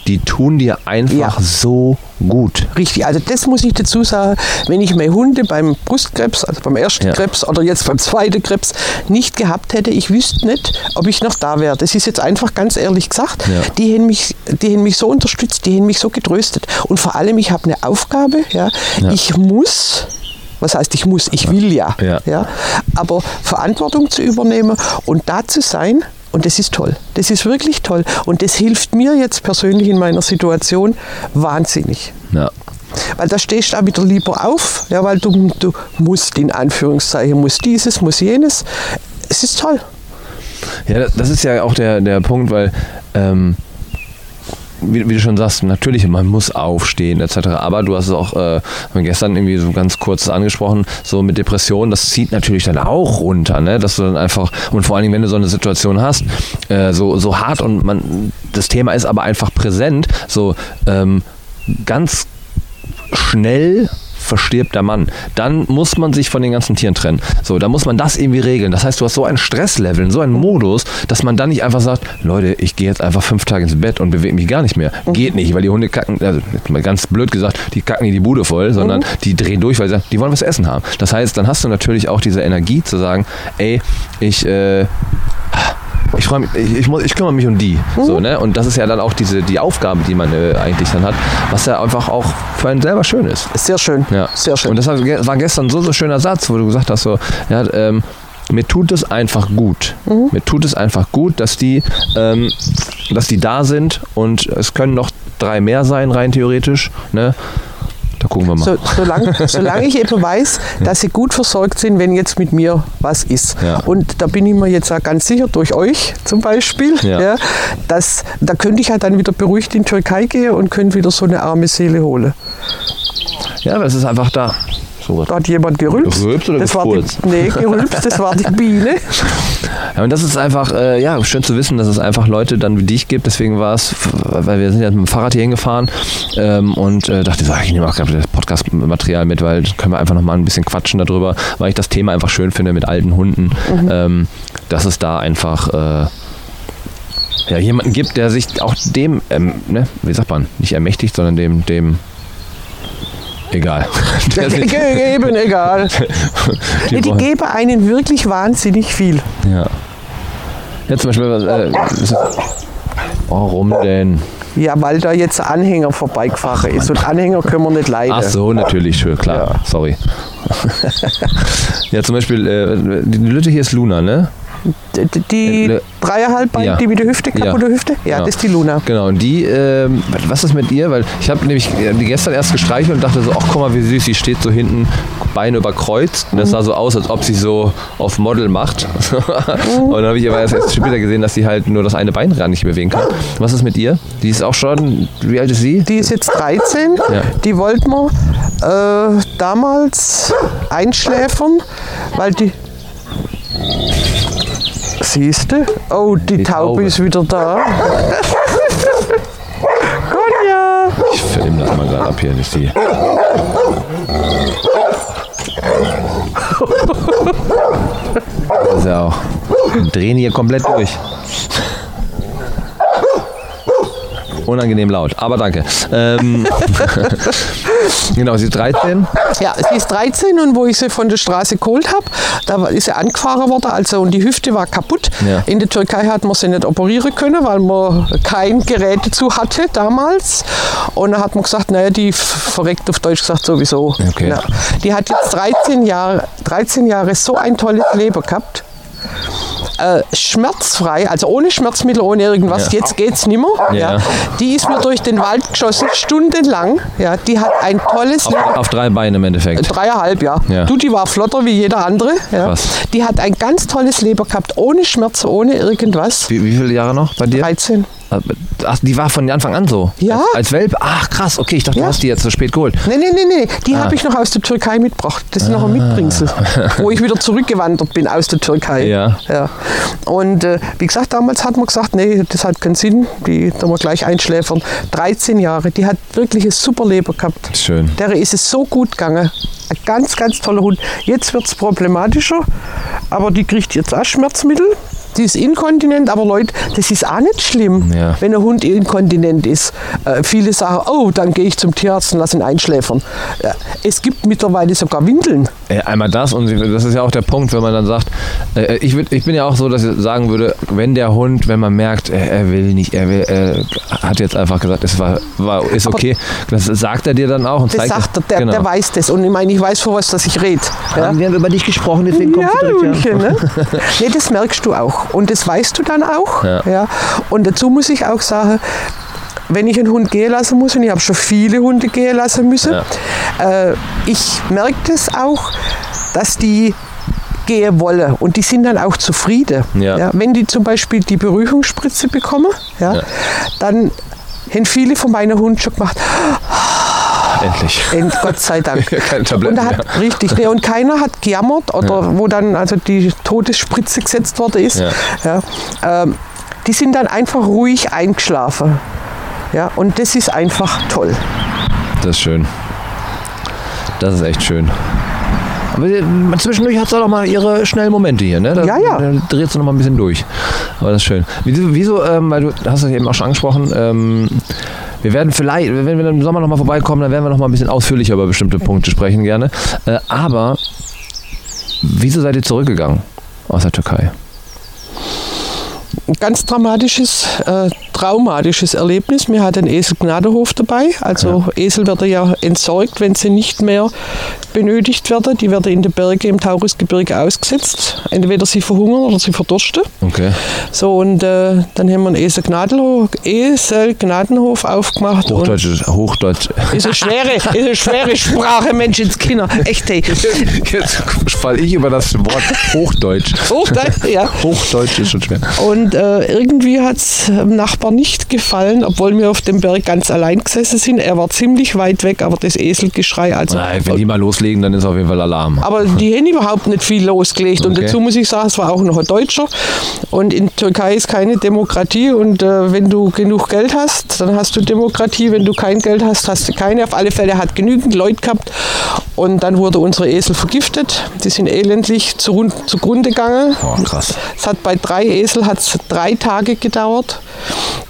die tun dir einfach Ja. so gut. Richtig, also das muss ich dazu sagen, wenn ich meine Hunde beim Brustkrebs, also beim ersten Ja. Krebs oder jetzt beim zweiten Krebs nicht gehabt hätte, ich wüsste nicht, ob ich noch da wäre. Das ist jetzt einfach ganz ehrlich gesagt. Ja. Die, haben mich, die haben mich so unterstützt, die haben mich so getröstet. Und vor allem, ich habe eine Aufgabe, ja. Ja. ich muss was heißt, ich muss, ich will ja, Ja. aber Verantwortung zu übernehmen und da zu sein, und das ist toll. Das ist wirklich toll. Und das hilft mir jetzt persönlich in meiner Situation wahnsinnig. Ja. Weil da stehst du auch wieder lieber auf, ja, weil du, du musst in Anführungszeichen, musst dieses, muss jenes. Es ist toll. Ja, das ist ja auch der, der Punkt, weil, ähm, wie, wie du schon sagst, natürlich, man muss aufstehen etc. Aber du hast es auch äh, gestern irgendwie so ganz kurz angesprochen, so mit Depressionen, das zieht natürlich dann auch runter, ne? dass du dann einfach, und vor allen Dingen, wenn du so eine Situation hast, äh, so, so hart und man, das Thema ist aber einfach präsent, so ähm, ganz schnell verstirbt der Mann. Dann muss man sich von den ganzen Tieren trennen. So, da muss man das irgendwie regeln. Das heißt, du hast so ein Stresslevel, so einen Modus, dass man dann nicht einfach sagt, Leute, ich gehe jetzt einfach fünf Tage ins Bett und bewege mich gar nicht mehr. Geht nicht, weil die Hunde kacken, also mal ganz blöd gesagt, die kacken nicht die Bude voll, sondern die drehen durch, weil sie sagen, die wollen was essen haben. Das heißt, dann hast du natürlich auch diese Energie zu sagen, ey, ich äh, ich freue mich, ich, ich, muss, ich kümmere mich um die. So, ne? Und das ist ja dann auch diese, die Aufgabe, die man äh, eigentlich dann hat, was ja einfach auch für einen selber schön ist. Sehr schön. Ja. Sehr schön. Und das war ge- war gestern so so ein schöner Satz, wo du gesagt hast, so, ja, ähm, mir tut es einfach gut. Mhm. Mir tut es einfach gut, dass die, ähm, dass die da sind und es können noch drei mehr sein, rein theoretisch. Ne? Da gucken wir mal. So, solange, solange ich eben weiß, dass sie gut versorgt sind, wenn jetzt mit mir was ist. Ja. Und da bin ich mir jetzt auch ganz sicher, durch euch zum Beispiel, Ja. ja. dass, da könnte ich ja dann wieder beruhigt in die Türkei gehen und könnte wieder so eine arme Seele holen. Ja, es ist einfach da. So was. Da hat jemand gerülpst. Gerülpst oder das war die? Nee, gerülpst, das war die Biene. Ja, und das ist einfach, äh, ja, schön zu wissen, dass es einfach Leute dann wie dich gibt. Deswegen war es, weil wir sind ja mit dem Fahrrad hier hingefahren ähm, und äh, dachte so, ich nehme auch gerade das Podcast-Material mit, weil dann können wir einfach nochmal ein bisschen quatschen darüber, weil ich das Thema einfach schön finde mit alten Hunden, ähm, dass es da einfach äh, ja, jemanden gibt, der sich auch dem, ähm, ne, wie sagt man, nicht ermächtigt, sondern dem, dem egal. Der Eben egal. die Nee, die geben einen wirklich wahnsinnig viel. Ja. Ja, zum Beispiel, äh, warum denn? Ja, weil da jetzt Anhänger vorbeigefahren ist. Und Anhänger können wir nicht leiden. Ach so, natürlich, schön, klar. Ja. Sorry. ja, zum Beispiel, äh, die Lütte hier ist Luna, ne? Die Äh, dreieinhalb Beine, ja. die mit der Hüfte, kaputte Hüfte? Ja, das ist die Luna. Genau, und die, ähm, was ist mit ihr? Weil ich habe nämlich äh, die gestern erst gestreichelt und dachte so, ach guck mal, wie süß, sie steht so hinten, Beine überkreuzt. Und das sah so aus, als ob sie so auf Model macht. und dann habe ich aber erst, erst später gesehen, dass sie halt nur das eine Bein ran nicht bewegen kann. Was ist mit ihr? Die ist auch schon, wie alt ist sie? Die ist jetzt 13. Ja. Die wollten wir äh, damals einschläfern, weil die. Siehste? Oh, die, Die Taube, Taube. ist wieder da. Ronja! Ich filme das mal gerade ab hier, nicht die. Das ist ja auch. Wir drehen hier komplett durch. Unangenehm laut, aber danke. Ähm, genau, sie ist 13. Ja, sie ist 13 und wo ich sie von der Straße geholt habe, da ist sie angefahren worden, also und die Hüfte war kaputt. Ja. In der Türkei hat man sie nicht operieren können, weil man kein Gerät dazu hatte damals. Und dann hat man gesagt, naja, die verreckt auf Deutsch gesagt sowieso. Okay. Ja. Die hat jetzt 13 Jahre, 13 Jahre so ein tolles Leben gehabt. Äh, schmerzfrei, also ohne Schmerzmittel, ohne irgendwas, Ja. jetzt geht's nimmer. Ja. Ja. Die ist mir durch den Wald geschossen, stundenlang. Ja, die hat ein tolles Leben. Auf, auf drei Beine im Endeffekt. Dreieinhalb, ja. Ja. Du, die war flotter wie jeder andere. Ja. Krass. Die hat ein ganz tolles Leben gehabt, ohne Schmerzen, ohne irgendwas. Wie, wie viele Jahre noch bei dir? 13. Ach, die war von Anfang an so? Ja. Als, als Welpe? Ach, krass, okay, ich dachte, Ja. du hast die jetzt so spät geholt. Nee, nee, nee, nee. Die Ah. habe ich noch aus der Türkei mitgebracht. Das ist noch ein Mitbringsel. wo ich wieder zurückgewandert bin aus der Türkei. Ja. ja. Und äh, wie gesagt, damals hat man gesagt, nee, das hat keinen Sinn. Die da wir gleich einschläfern. 13 Jahre. Die hat wirklich ein super Leben gehabt. Schön. Der ist es so gut gegangen. Ein ganz, ganz toller Hund. Jetzt wird es problematischer, aber die kriegt jetzt auch Schmerzmittel. Die ist inkontinent, aber Leute, das ist auch nicht schlimm, Ja. wenn ein Hund inkontinent ist. Äh, viele sagen, oh, dann gehe ich zum Tierarzt und lasse ihn einschläfern. Ja, es gibt mittlerweile sogar Windeln. Äh, Einmal das und das ist ja auch der Punkt, wenn man dann sagt, äh, ich, würd, ich bin ja auch so, dass ich sagen würde, wenn der Hund, wenn man merkt, er, er will nicht, er will, hat jetzt einfach gesagt, es war, war ist okay, das sagt er dir dann auch und Das zeigt sagt er, der, genau. der weiß das. Und ich meine, ich weiß, vor was dass ich rede. Ja? Wir haben über dich gesprochen, deswegen Ja, kommst du direkt Lunchen, ne? nee, das merkst du auch. Und das weißt du dann auch. Ja. Und dazu muss ich auch sagen, wenn ich einen Hund gehen lassen muss, und ich habe schon viele Hunde gehen lassen müssen, äh, ich merke das auch, dass die gehen wollen und die sind dann auch zufrieden. Ja. wenn die zum Beispiel die Beruhigungsspritze bekommen, ja, Ja. dann haben viele von meinen Hunden schon gemacht, Endlich. End, Gott sei Dank. Keine Tabletten und, hat, richtig, nee, und keiner hat gejammert oder wo dann also die Todesspritze gesetzt worden ist. Ja. Ja, ähm, die sind dann einfach ruhig eingeschlafen. Ja, und das ist einfach toll. Das ist schön. Das ist echt schön. Aber äh, zwischendurch hat sie auch noch mal ihre schnellen Momente hier, ne? Da, Ja, ja. Da dreht sie noch mal ein bisschen durch. Aber das ist schön. Wieso, wieso ähm, weil du hast es eben auch schon angesprochen, ähm, wir werden vielleicht, wenn wir im Sommer noch mal vorbeikommen, dann werden wir noch mal ein bisschen ausführlicher über bestimmte Punkte sprechen gerne. Äh, aber wieso seid ihr zurückgegangen aus der Türkei? Ein ganz dramatisches, äh, traumatisches Erlebnis. Mir hat ein Esel Gnadehof dabei. Also Esel werden ja entsorgt, wenn sie nicht mehr benötigt werden. Die werden in den Bergen im Taurusgebirge ausgesetzt. Entweder sie verhungern oder sie verdursten. Okay. So, und äh, dann haben wir einen Esel Gnadenhof, Esel Gnadenhof aufgemacht. Hochdeutsch, ist- Hochdeutsch. Und ist eine schwere, ist eine schwere Sprache, Mensch, ins Kinder. Echt, hey. Jetzt falle ich über das Wort Hochdeutsch. Hochdeutsch, ja. Hochdeutsch ist schon schwer. Und äh, irgendwie hat es dem Nachbar nicht gefallen, obwohl wir auf dem Berg ganz allein gesessen sind. Er war ziemlich weit weg, aber das Eselgeschrei, also. Nein, wenn die mal loslegen, dann ist auf jeden Fall Alarm. Aber die haben überhaupt nicht viel losgelegt. Und Okay. dazu muss ich sagen, es war auch noch ein Deutscher. Und in Türkei ist keine Demokratie. Und äh, wenn du genug Geld hast, dann hast du Demokratie. Wenn du kein Geld hast, hast du keine. Auf alle Fälle hat genügend Leute gehabt. Und dann wurde unsere Esel vergiftet. Die sind elendlich zu, zugrunde gegangen. Oh, krass. Es hat bei drei Esel hat's drei Tage gedauert.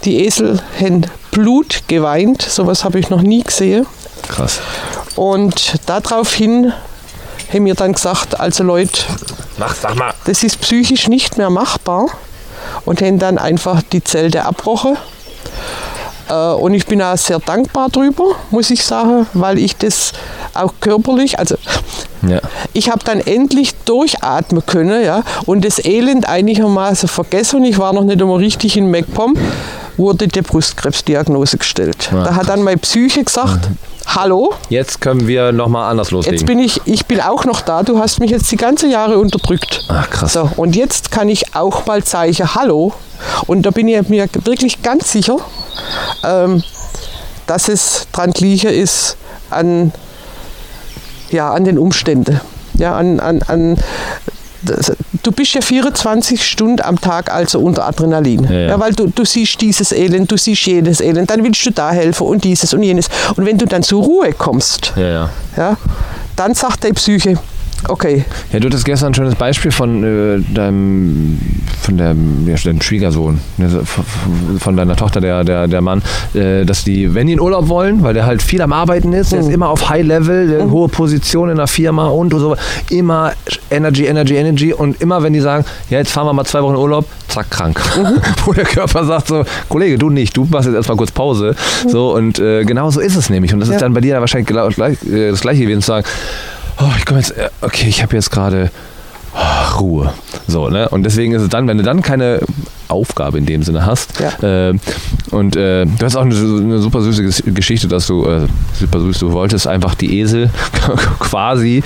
Die Esel haben Blut geweint. Sowas habe ich noch nie gesehen. Krass. Und daraufhin haben wir dann gesagt, also Leute, Mach, sag mal. das ist psychisch nicht mehr machbar und haben dann einfach die Zelte abbrochen. Äh, Und ich bin auch sehr dankbar drüber, muss ich sagen, weil ich das auch körperlich, also Ja. ich habe dann endlich durchatmen können ja, und das Elend einigermaßen vergessen. Und ich war noch nicht einmal richtig in MacPom, wurde die Brustkrebsdiagnose gestellt. Ja, da hat dann meine Psyche gesagt, hallo, Jetzt können wir nochmal anders loslegen. Jetzt bin ich, ich bin auch noch da. Du hast mich jetzt die ganze Jahre unterdrückt. Ach, krass. So, und jetzt kann ich auch mal zeigen, hallo. Und da bin ich mir wirklich ganz sicher, ähm, dass es dran liegen ist an, ja, an den Umständen. Ja, an, an, an, du bist ja 24 Stunden am Tag also unter Adrenalin. Ja, ja. weil du, du siehst dieses Elend, du siehst jenes Elend, dann willst du da helfen und dieses und jenes. Und wenn du dann zur Ruhe kommst, Ja, ja. ja, dann sagt die Psyche, okay, Ja, du hattest gestern ein schönes Beispiel von äh, deinem, von der, ja, deinem Schwiegersohn, ne, von- deiner Tochter, der, der, der Mann, äh, dass die, wenn die in Urlaub wollen, weil der halt viel am Arbeiten ist, der ist immer auf High Level, der hohe Position in der Firma und so, immer Energy, Energy, Energy und immer wenn die sagen, ja, jetzt fahren wir mal zwei Wochen in Urlaub, zack, krank. Wo der Körper sagt so, Kollege, du nicht, du machst jetzt erstmal kurz Pause. So, und äh, genau so ist es nämlich. Und das Ja. ist dann bei dir wahrscheinlich gleich, äh, das gleiche gewesen zu sagen, oh, ich komme jetzt, äh, okay, ich habe jetzt gerade oh, Ruhe. So, ne? Und deswegen ist es dann, wenn du dann keine Aufgabe in dem Sinne hast, Ja. äh, und äh, du hast auch eine, eine super süße Ges- Geschichte, dass du, äh, super süß, du wolltest einfach die Esel quasi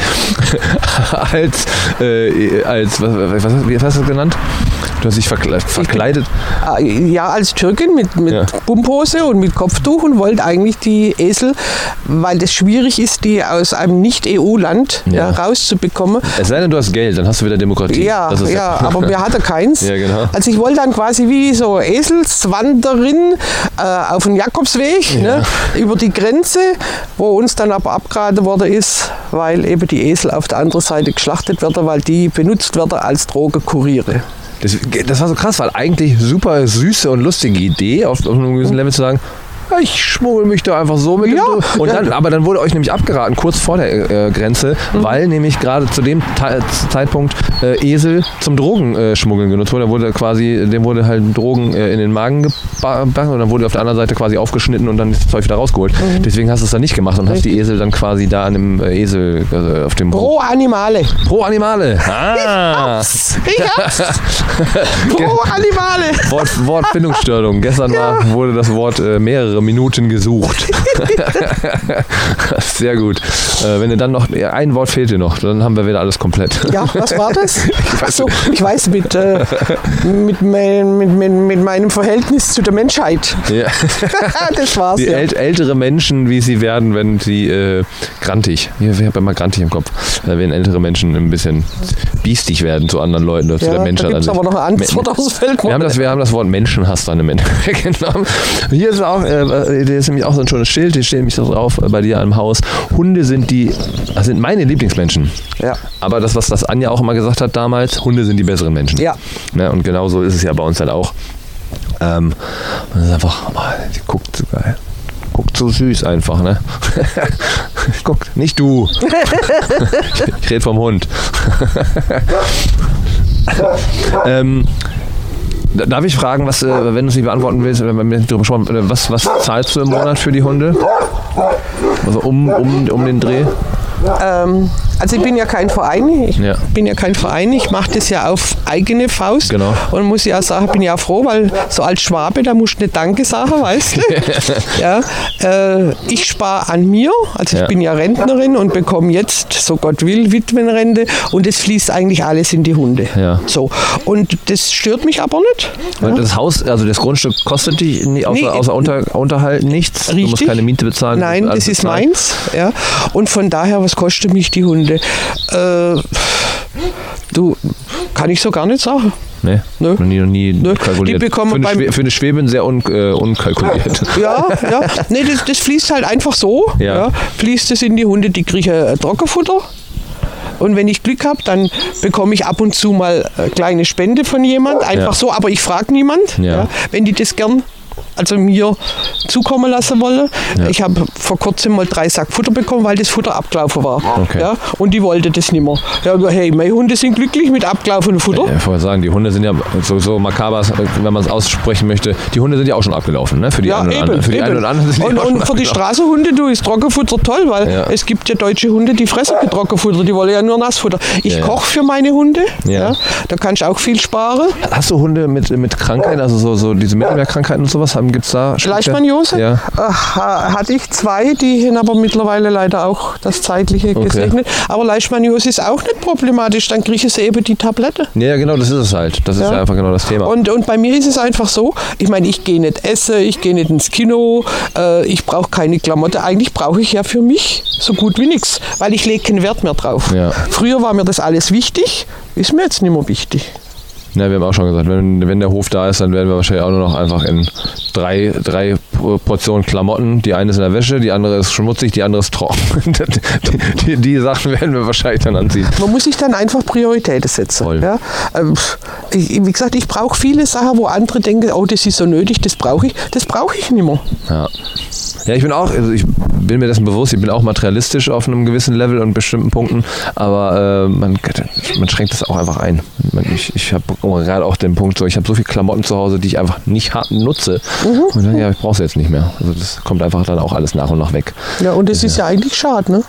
als, äh, als was, was, wie hast du das genannt? Du hast dich verkle verkleidet. Ah, Ja, als Türkin mit, mit Ja. Pumphose und mit Kopftuch und wollte eigentlich die Esel, weil es schwierig ist, die aus einem Nicht-EU-Land Ja. ja. rauszubekommen. Es sei denn, du hast Geld, dann hast du wieder Demokratie. Ja, ist ja, aber wir hatten keins. Ja, genau. Also ich wollte dann quasi wie so Eselswanderin äh, auf den Jakobsweg ne, über die Grenze, wo uns dann aber abgeraten worden ist, weil eben die Esel auf der anderen Seite geschlachtet werden, weil die benutzt werden als Drogenkuriere. Das, das war so krass, weil eigentlich super süße und lustige Idee, auf, auf einem gewissen Level zu sagen, ich schmuggel mich da einfach so mit Ja, und ja. dann, aber dann wurde euch nämlich abgeraten, kurz vor der äh, Grenze, Mhm. weil nämlich gerade zu dem Te Zeitpunkt äh, Esel zum Drogenschmuggeln äh, genutzt wurde. Da wurde quasi, dem wurde halt Drogen äh, in den Magen gebannt und dann wurde auf der anderen Seite quasi aufgeschnitten und dann ist das Zeug wieder rausgeholt. Mhm. Deswegen hast du es dann nicht gemacht und hast die Esel dann quasi da an dem äh, Esel, also auf dem Pro Animale. Pro Animale. Ah. Ich hab's. Pro Animale. Wort, Wortfindungsstörung. Gestern war, wurde das Wort äh, mehrere Minuten gesucht. Sehr gut. Äh, wenn ihr dann noch, ein Wort fehlt dir noch, dann haben wir wieder alles komplett. Ja, was war das? Achso, ich weiß, mit, äh, mit, mein, mit, mit, mit meinem Verhältnis zu der Menschheit. Ja. das war's. Die ja. ält ältere Menschen, wie sie werden, wenn sie äh, grantig, ich habe immer grantig im Kopf, äh, wenn ältere Menschen ein bisschen biestig werden zu anderen Leuten oder zu ja, der da Menschheit. gibt es an sich. aber noch ein anderes Wort aus dem Wir haben, das, wir haben das Wort Menschenhass dann im Endeffekt genommen. Hier ist auch, äh, hier ist nämlich auch so ein schönes Schild, hier steht nämlich so drauf äh, bei dir im Haus. Hunde sind die, das sind meine Lieblingsmenschen. Ja. Aber das, was das Anja auch immer gesagt hat damals, Hunde sind die besseren Menschen. Ja. Ne, und genau so ist es ja bei uns dann auch. Ähm, und das ist einfach, oh, die guckt so geil. Guckt so süß einfach, ne? Guckt, nicht du. ich rede vom Hund. ähm, Darf ich fragen, was, äh, wenn du es nicht beantworten willst, äh, was, was zahlst du im Monat für die Hunde? Also um, um, um den Dreh? Ähm, Also ich bin ja kein Verein, ich Ja. bin ja kein Verein, ich mache das ja auf eigene Faust. Genau. Und muss ja sagen, bin ja froh, weil so als Schwabe, da musst du nicht Danke sagen, weißt du. ja, äh, ich spare an mir, also ich Ja. bin ja Rentnerin und bekomme jetzt, so Gott will, Witwenrente und es fließt eigentlich alles in die Hunde. Ja. So. Und das stört mich aber nicht. Weil Das Haus, also das Grundstück kostet dich nie, außer, Nee, außer Unter, Unterhalt nichts. Du musst Richtig. keine Miete bezahlen. Nein, alles das ist meins. Ja. Und von daher, was kostet mich die Hunde? Äh, du, kann ich so gar nicht sagen. Nee, Nö. noch nie, noch nie Nö. kalkuliert. Die bekommen für, eine für eine Schwäbin sehr un, äh, unkalkuliert. Ja, ja. Nee, das, das fließt halt einfach so. Ja. Fließt es in die Hunde, die kriegen äh, Trockenfutter. Und wenn ich Glück habe, dann bekomme ich ab und zu mal eine kleine Spende von jemand. Einfach Ja. so, aber ich frage niemand. Ja. wenn die das gern also mir zukommen lassen wollen. Ich habe vor kurzem mal drei Sack Futter bekommen, weil das Futter abgelaufen war. Okay. Ja, und die wollte das nicht mehr. Ja, aber hey, meine Hunde sind glücklich mit abgelaufenem Futter. Ja, vorher sagen, die Hunde sind ja so, so makaber, wenn man es aussprechen möchte. Die Hunde sind ja auch schon abgelaufen, ne? Für die Ja, einen oder eben. anderen. Für die eben. einen oder anderen und und für die. Straßenhunde, du, ist Trockenfutter toll, weil Ja. es gibt ja deutsche Hunde, die fressen kein Trockenfutter, die wollen ja nur Nassfutter. Ich Ja, ja. koche für meine Hunde, Ja. ja. da kannst du auch viel sparen. Hast du Hunde mit, mit Krankheiten, also so, so diese Mittelmeerkrankheiten und sowas? Gibt es da? speziell? Leishmaniose Ja. Ha- hatte ich zwei, die haben aber mittlerweile leider auch das Zeitliche Okay. gesegnet. Aber Leishmaniose ist auch nicht problematisch, dann kriege sie eben die Tablette. Ja, genau, das ist es halt. Das ist Ja. ja einfach genau das Thema. Und, und bei mir ist es einfach so, ich meine, ich gehe nicht essen, ich gehe nicht ins Kino, äh, ich brauche keine Klamotte. Eigentlich brauche ich ja für mich so gut wie nichts, weil ich lege keinen Wert mehr drauf. Ja. Früher war mir das alles wichtig, ist mir jetzt nicht mehr wichtig. Ja, wir haben auch schon gesagt, wenn, wenn der Hof da ist, dann werden wir wahrscheinlich auch nur noch einfach in drei, drei Portionen Klamotten. Die eine ist in der Wäsche, die andere ist schmutzig, die andere ist trocken. die, die, die Sachen werden wir wahrscheinlich dann anziehen. Man muss sich dann einfach Prioritäten setzen. Voll. Ja? Ähm, wie gesagt, ich brauche viele Sachen, wo andere denken, oh, das ist so nötig, das brauche ich. Das brauche ich nicht mehr. Ja. Ja, ich bin auch, also ich bin mir dessen bewusst, ich bin auch materialistisch auf einem gewissen Level und bestimmten Punkten, aber äh, man, man schränkt das auch einfach ein. Ich ich habe gerade auch den Punkt, so, ich habe so viele Klamotten zu Hause, die ich einfach nicht hart nutze. Und dann, ja, ich brauche sie jetzt nicht mehr. Also das kommt einfach dann auch alles nach und nach weg. Ja, und das ist ja eigentlich schade, ne?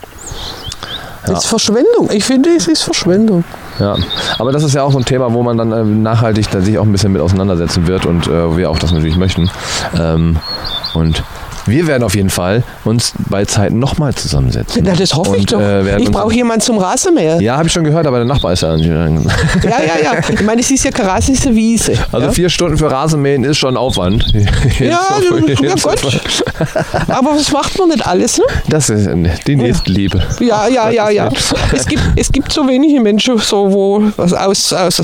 Das ist Verschwendung. Ich finde, es ist Verschwendung. Ja, aber das ist ja auch so ein Thema, wo man dann äh, nachhaltig da sich auch ein bisschen mit auseinandersetzen wird und äh, wir auch das natürlich möchten. Ähm, und wir werden auf jeden Fall uns bei Zeiten nochmal zusammensetzen. Na, das hoffe ich Und, doch. äh, ich brauche jemanden zum Rasenmäher. Ja, habe ich schon gehört, aber der Nachbar ist ja. Ja, ja, ja. Ich meine, es ist ja Rasen, ist eine Wiese. Also ja? vier Stunden für Rasenmähen ist schon Aufwand. Ja, ja Gott. Aber was macht man nicht alles, ne? Das ist die Nächstenliebe. Ja, ja, ja, ja. Es gibt, es gibt so wenige Menschen, so wo was aus, aus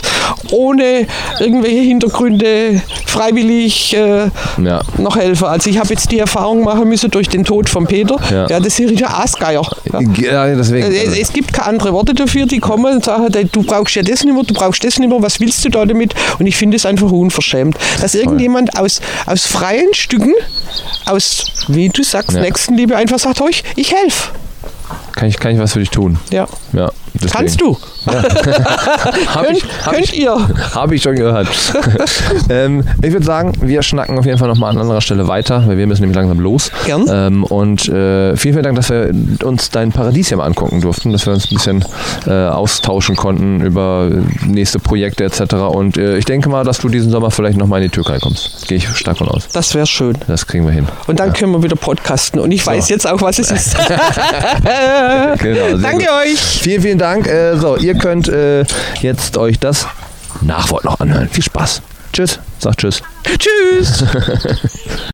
ohne irgendwelche Hintergründe freiwillig äh, Ja. noch helfen. Also ich habe jetzt die Erfahrung machen müssen durch den Tod von Peter. Ja. Ja, das ist ja Aasgeier. Ja. Ja, deswegen. Es, Also, es gibt keine anderen Worte dafür, die kommen und sagen, "Hey, du brauchst ja das nicht mehr, du brauchst das nicht mehr, was willst du da damit? Und ich finde es einfach unverschämt, dass irgendjemand aus, aus freien Stücken, aus, wie du sagst, Ja. Nächstenliebe einfach sagt, "Hoi, ich helfe. kann, ich, kann ich was für dich tun? Ja. Ja, deswegen. Kannst du? Hab Könnt, ich, könnt ich, ihr? Habe ich schon gehört. ähm, ich würde sagen, wir schnacken auf jeden Fall nochmal an anderer Stelle weiter, weil wir müssen nämlich langsam los. Gern. Ähm, und äh, vielen, vielen Dank, dass wir uns dein Paradies hier mal angucken durften, dass wir uns ein bisschen äh, austauschen konnten über nächste Projekte etc. Und äh, ich denke mal, dass du diesen Sommer vielleicht nochmal in die Türkei kommst. Gehe ich stark von aus. Das wäre schön. Das kriegen wir hin. Und dann können wir wieder podcasten. Und ich weiß jetzt auch, was es ist. Genau, Danke gut. euch. Vielen, vielen Dank. Äh, so, ihr könnt äh, jetzt euch das Nachwort noch anhören. Viel Spaß. Tschüss. Sag Tschüss. Tschüss.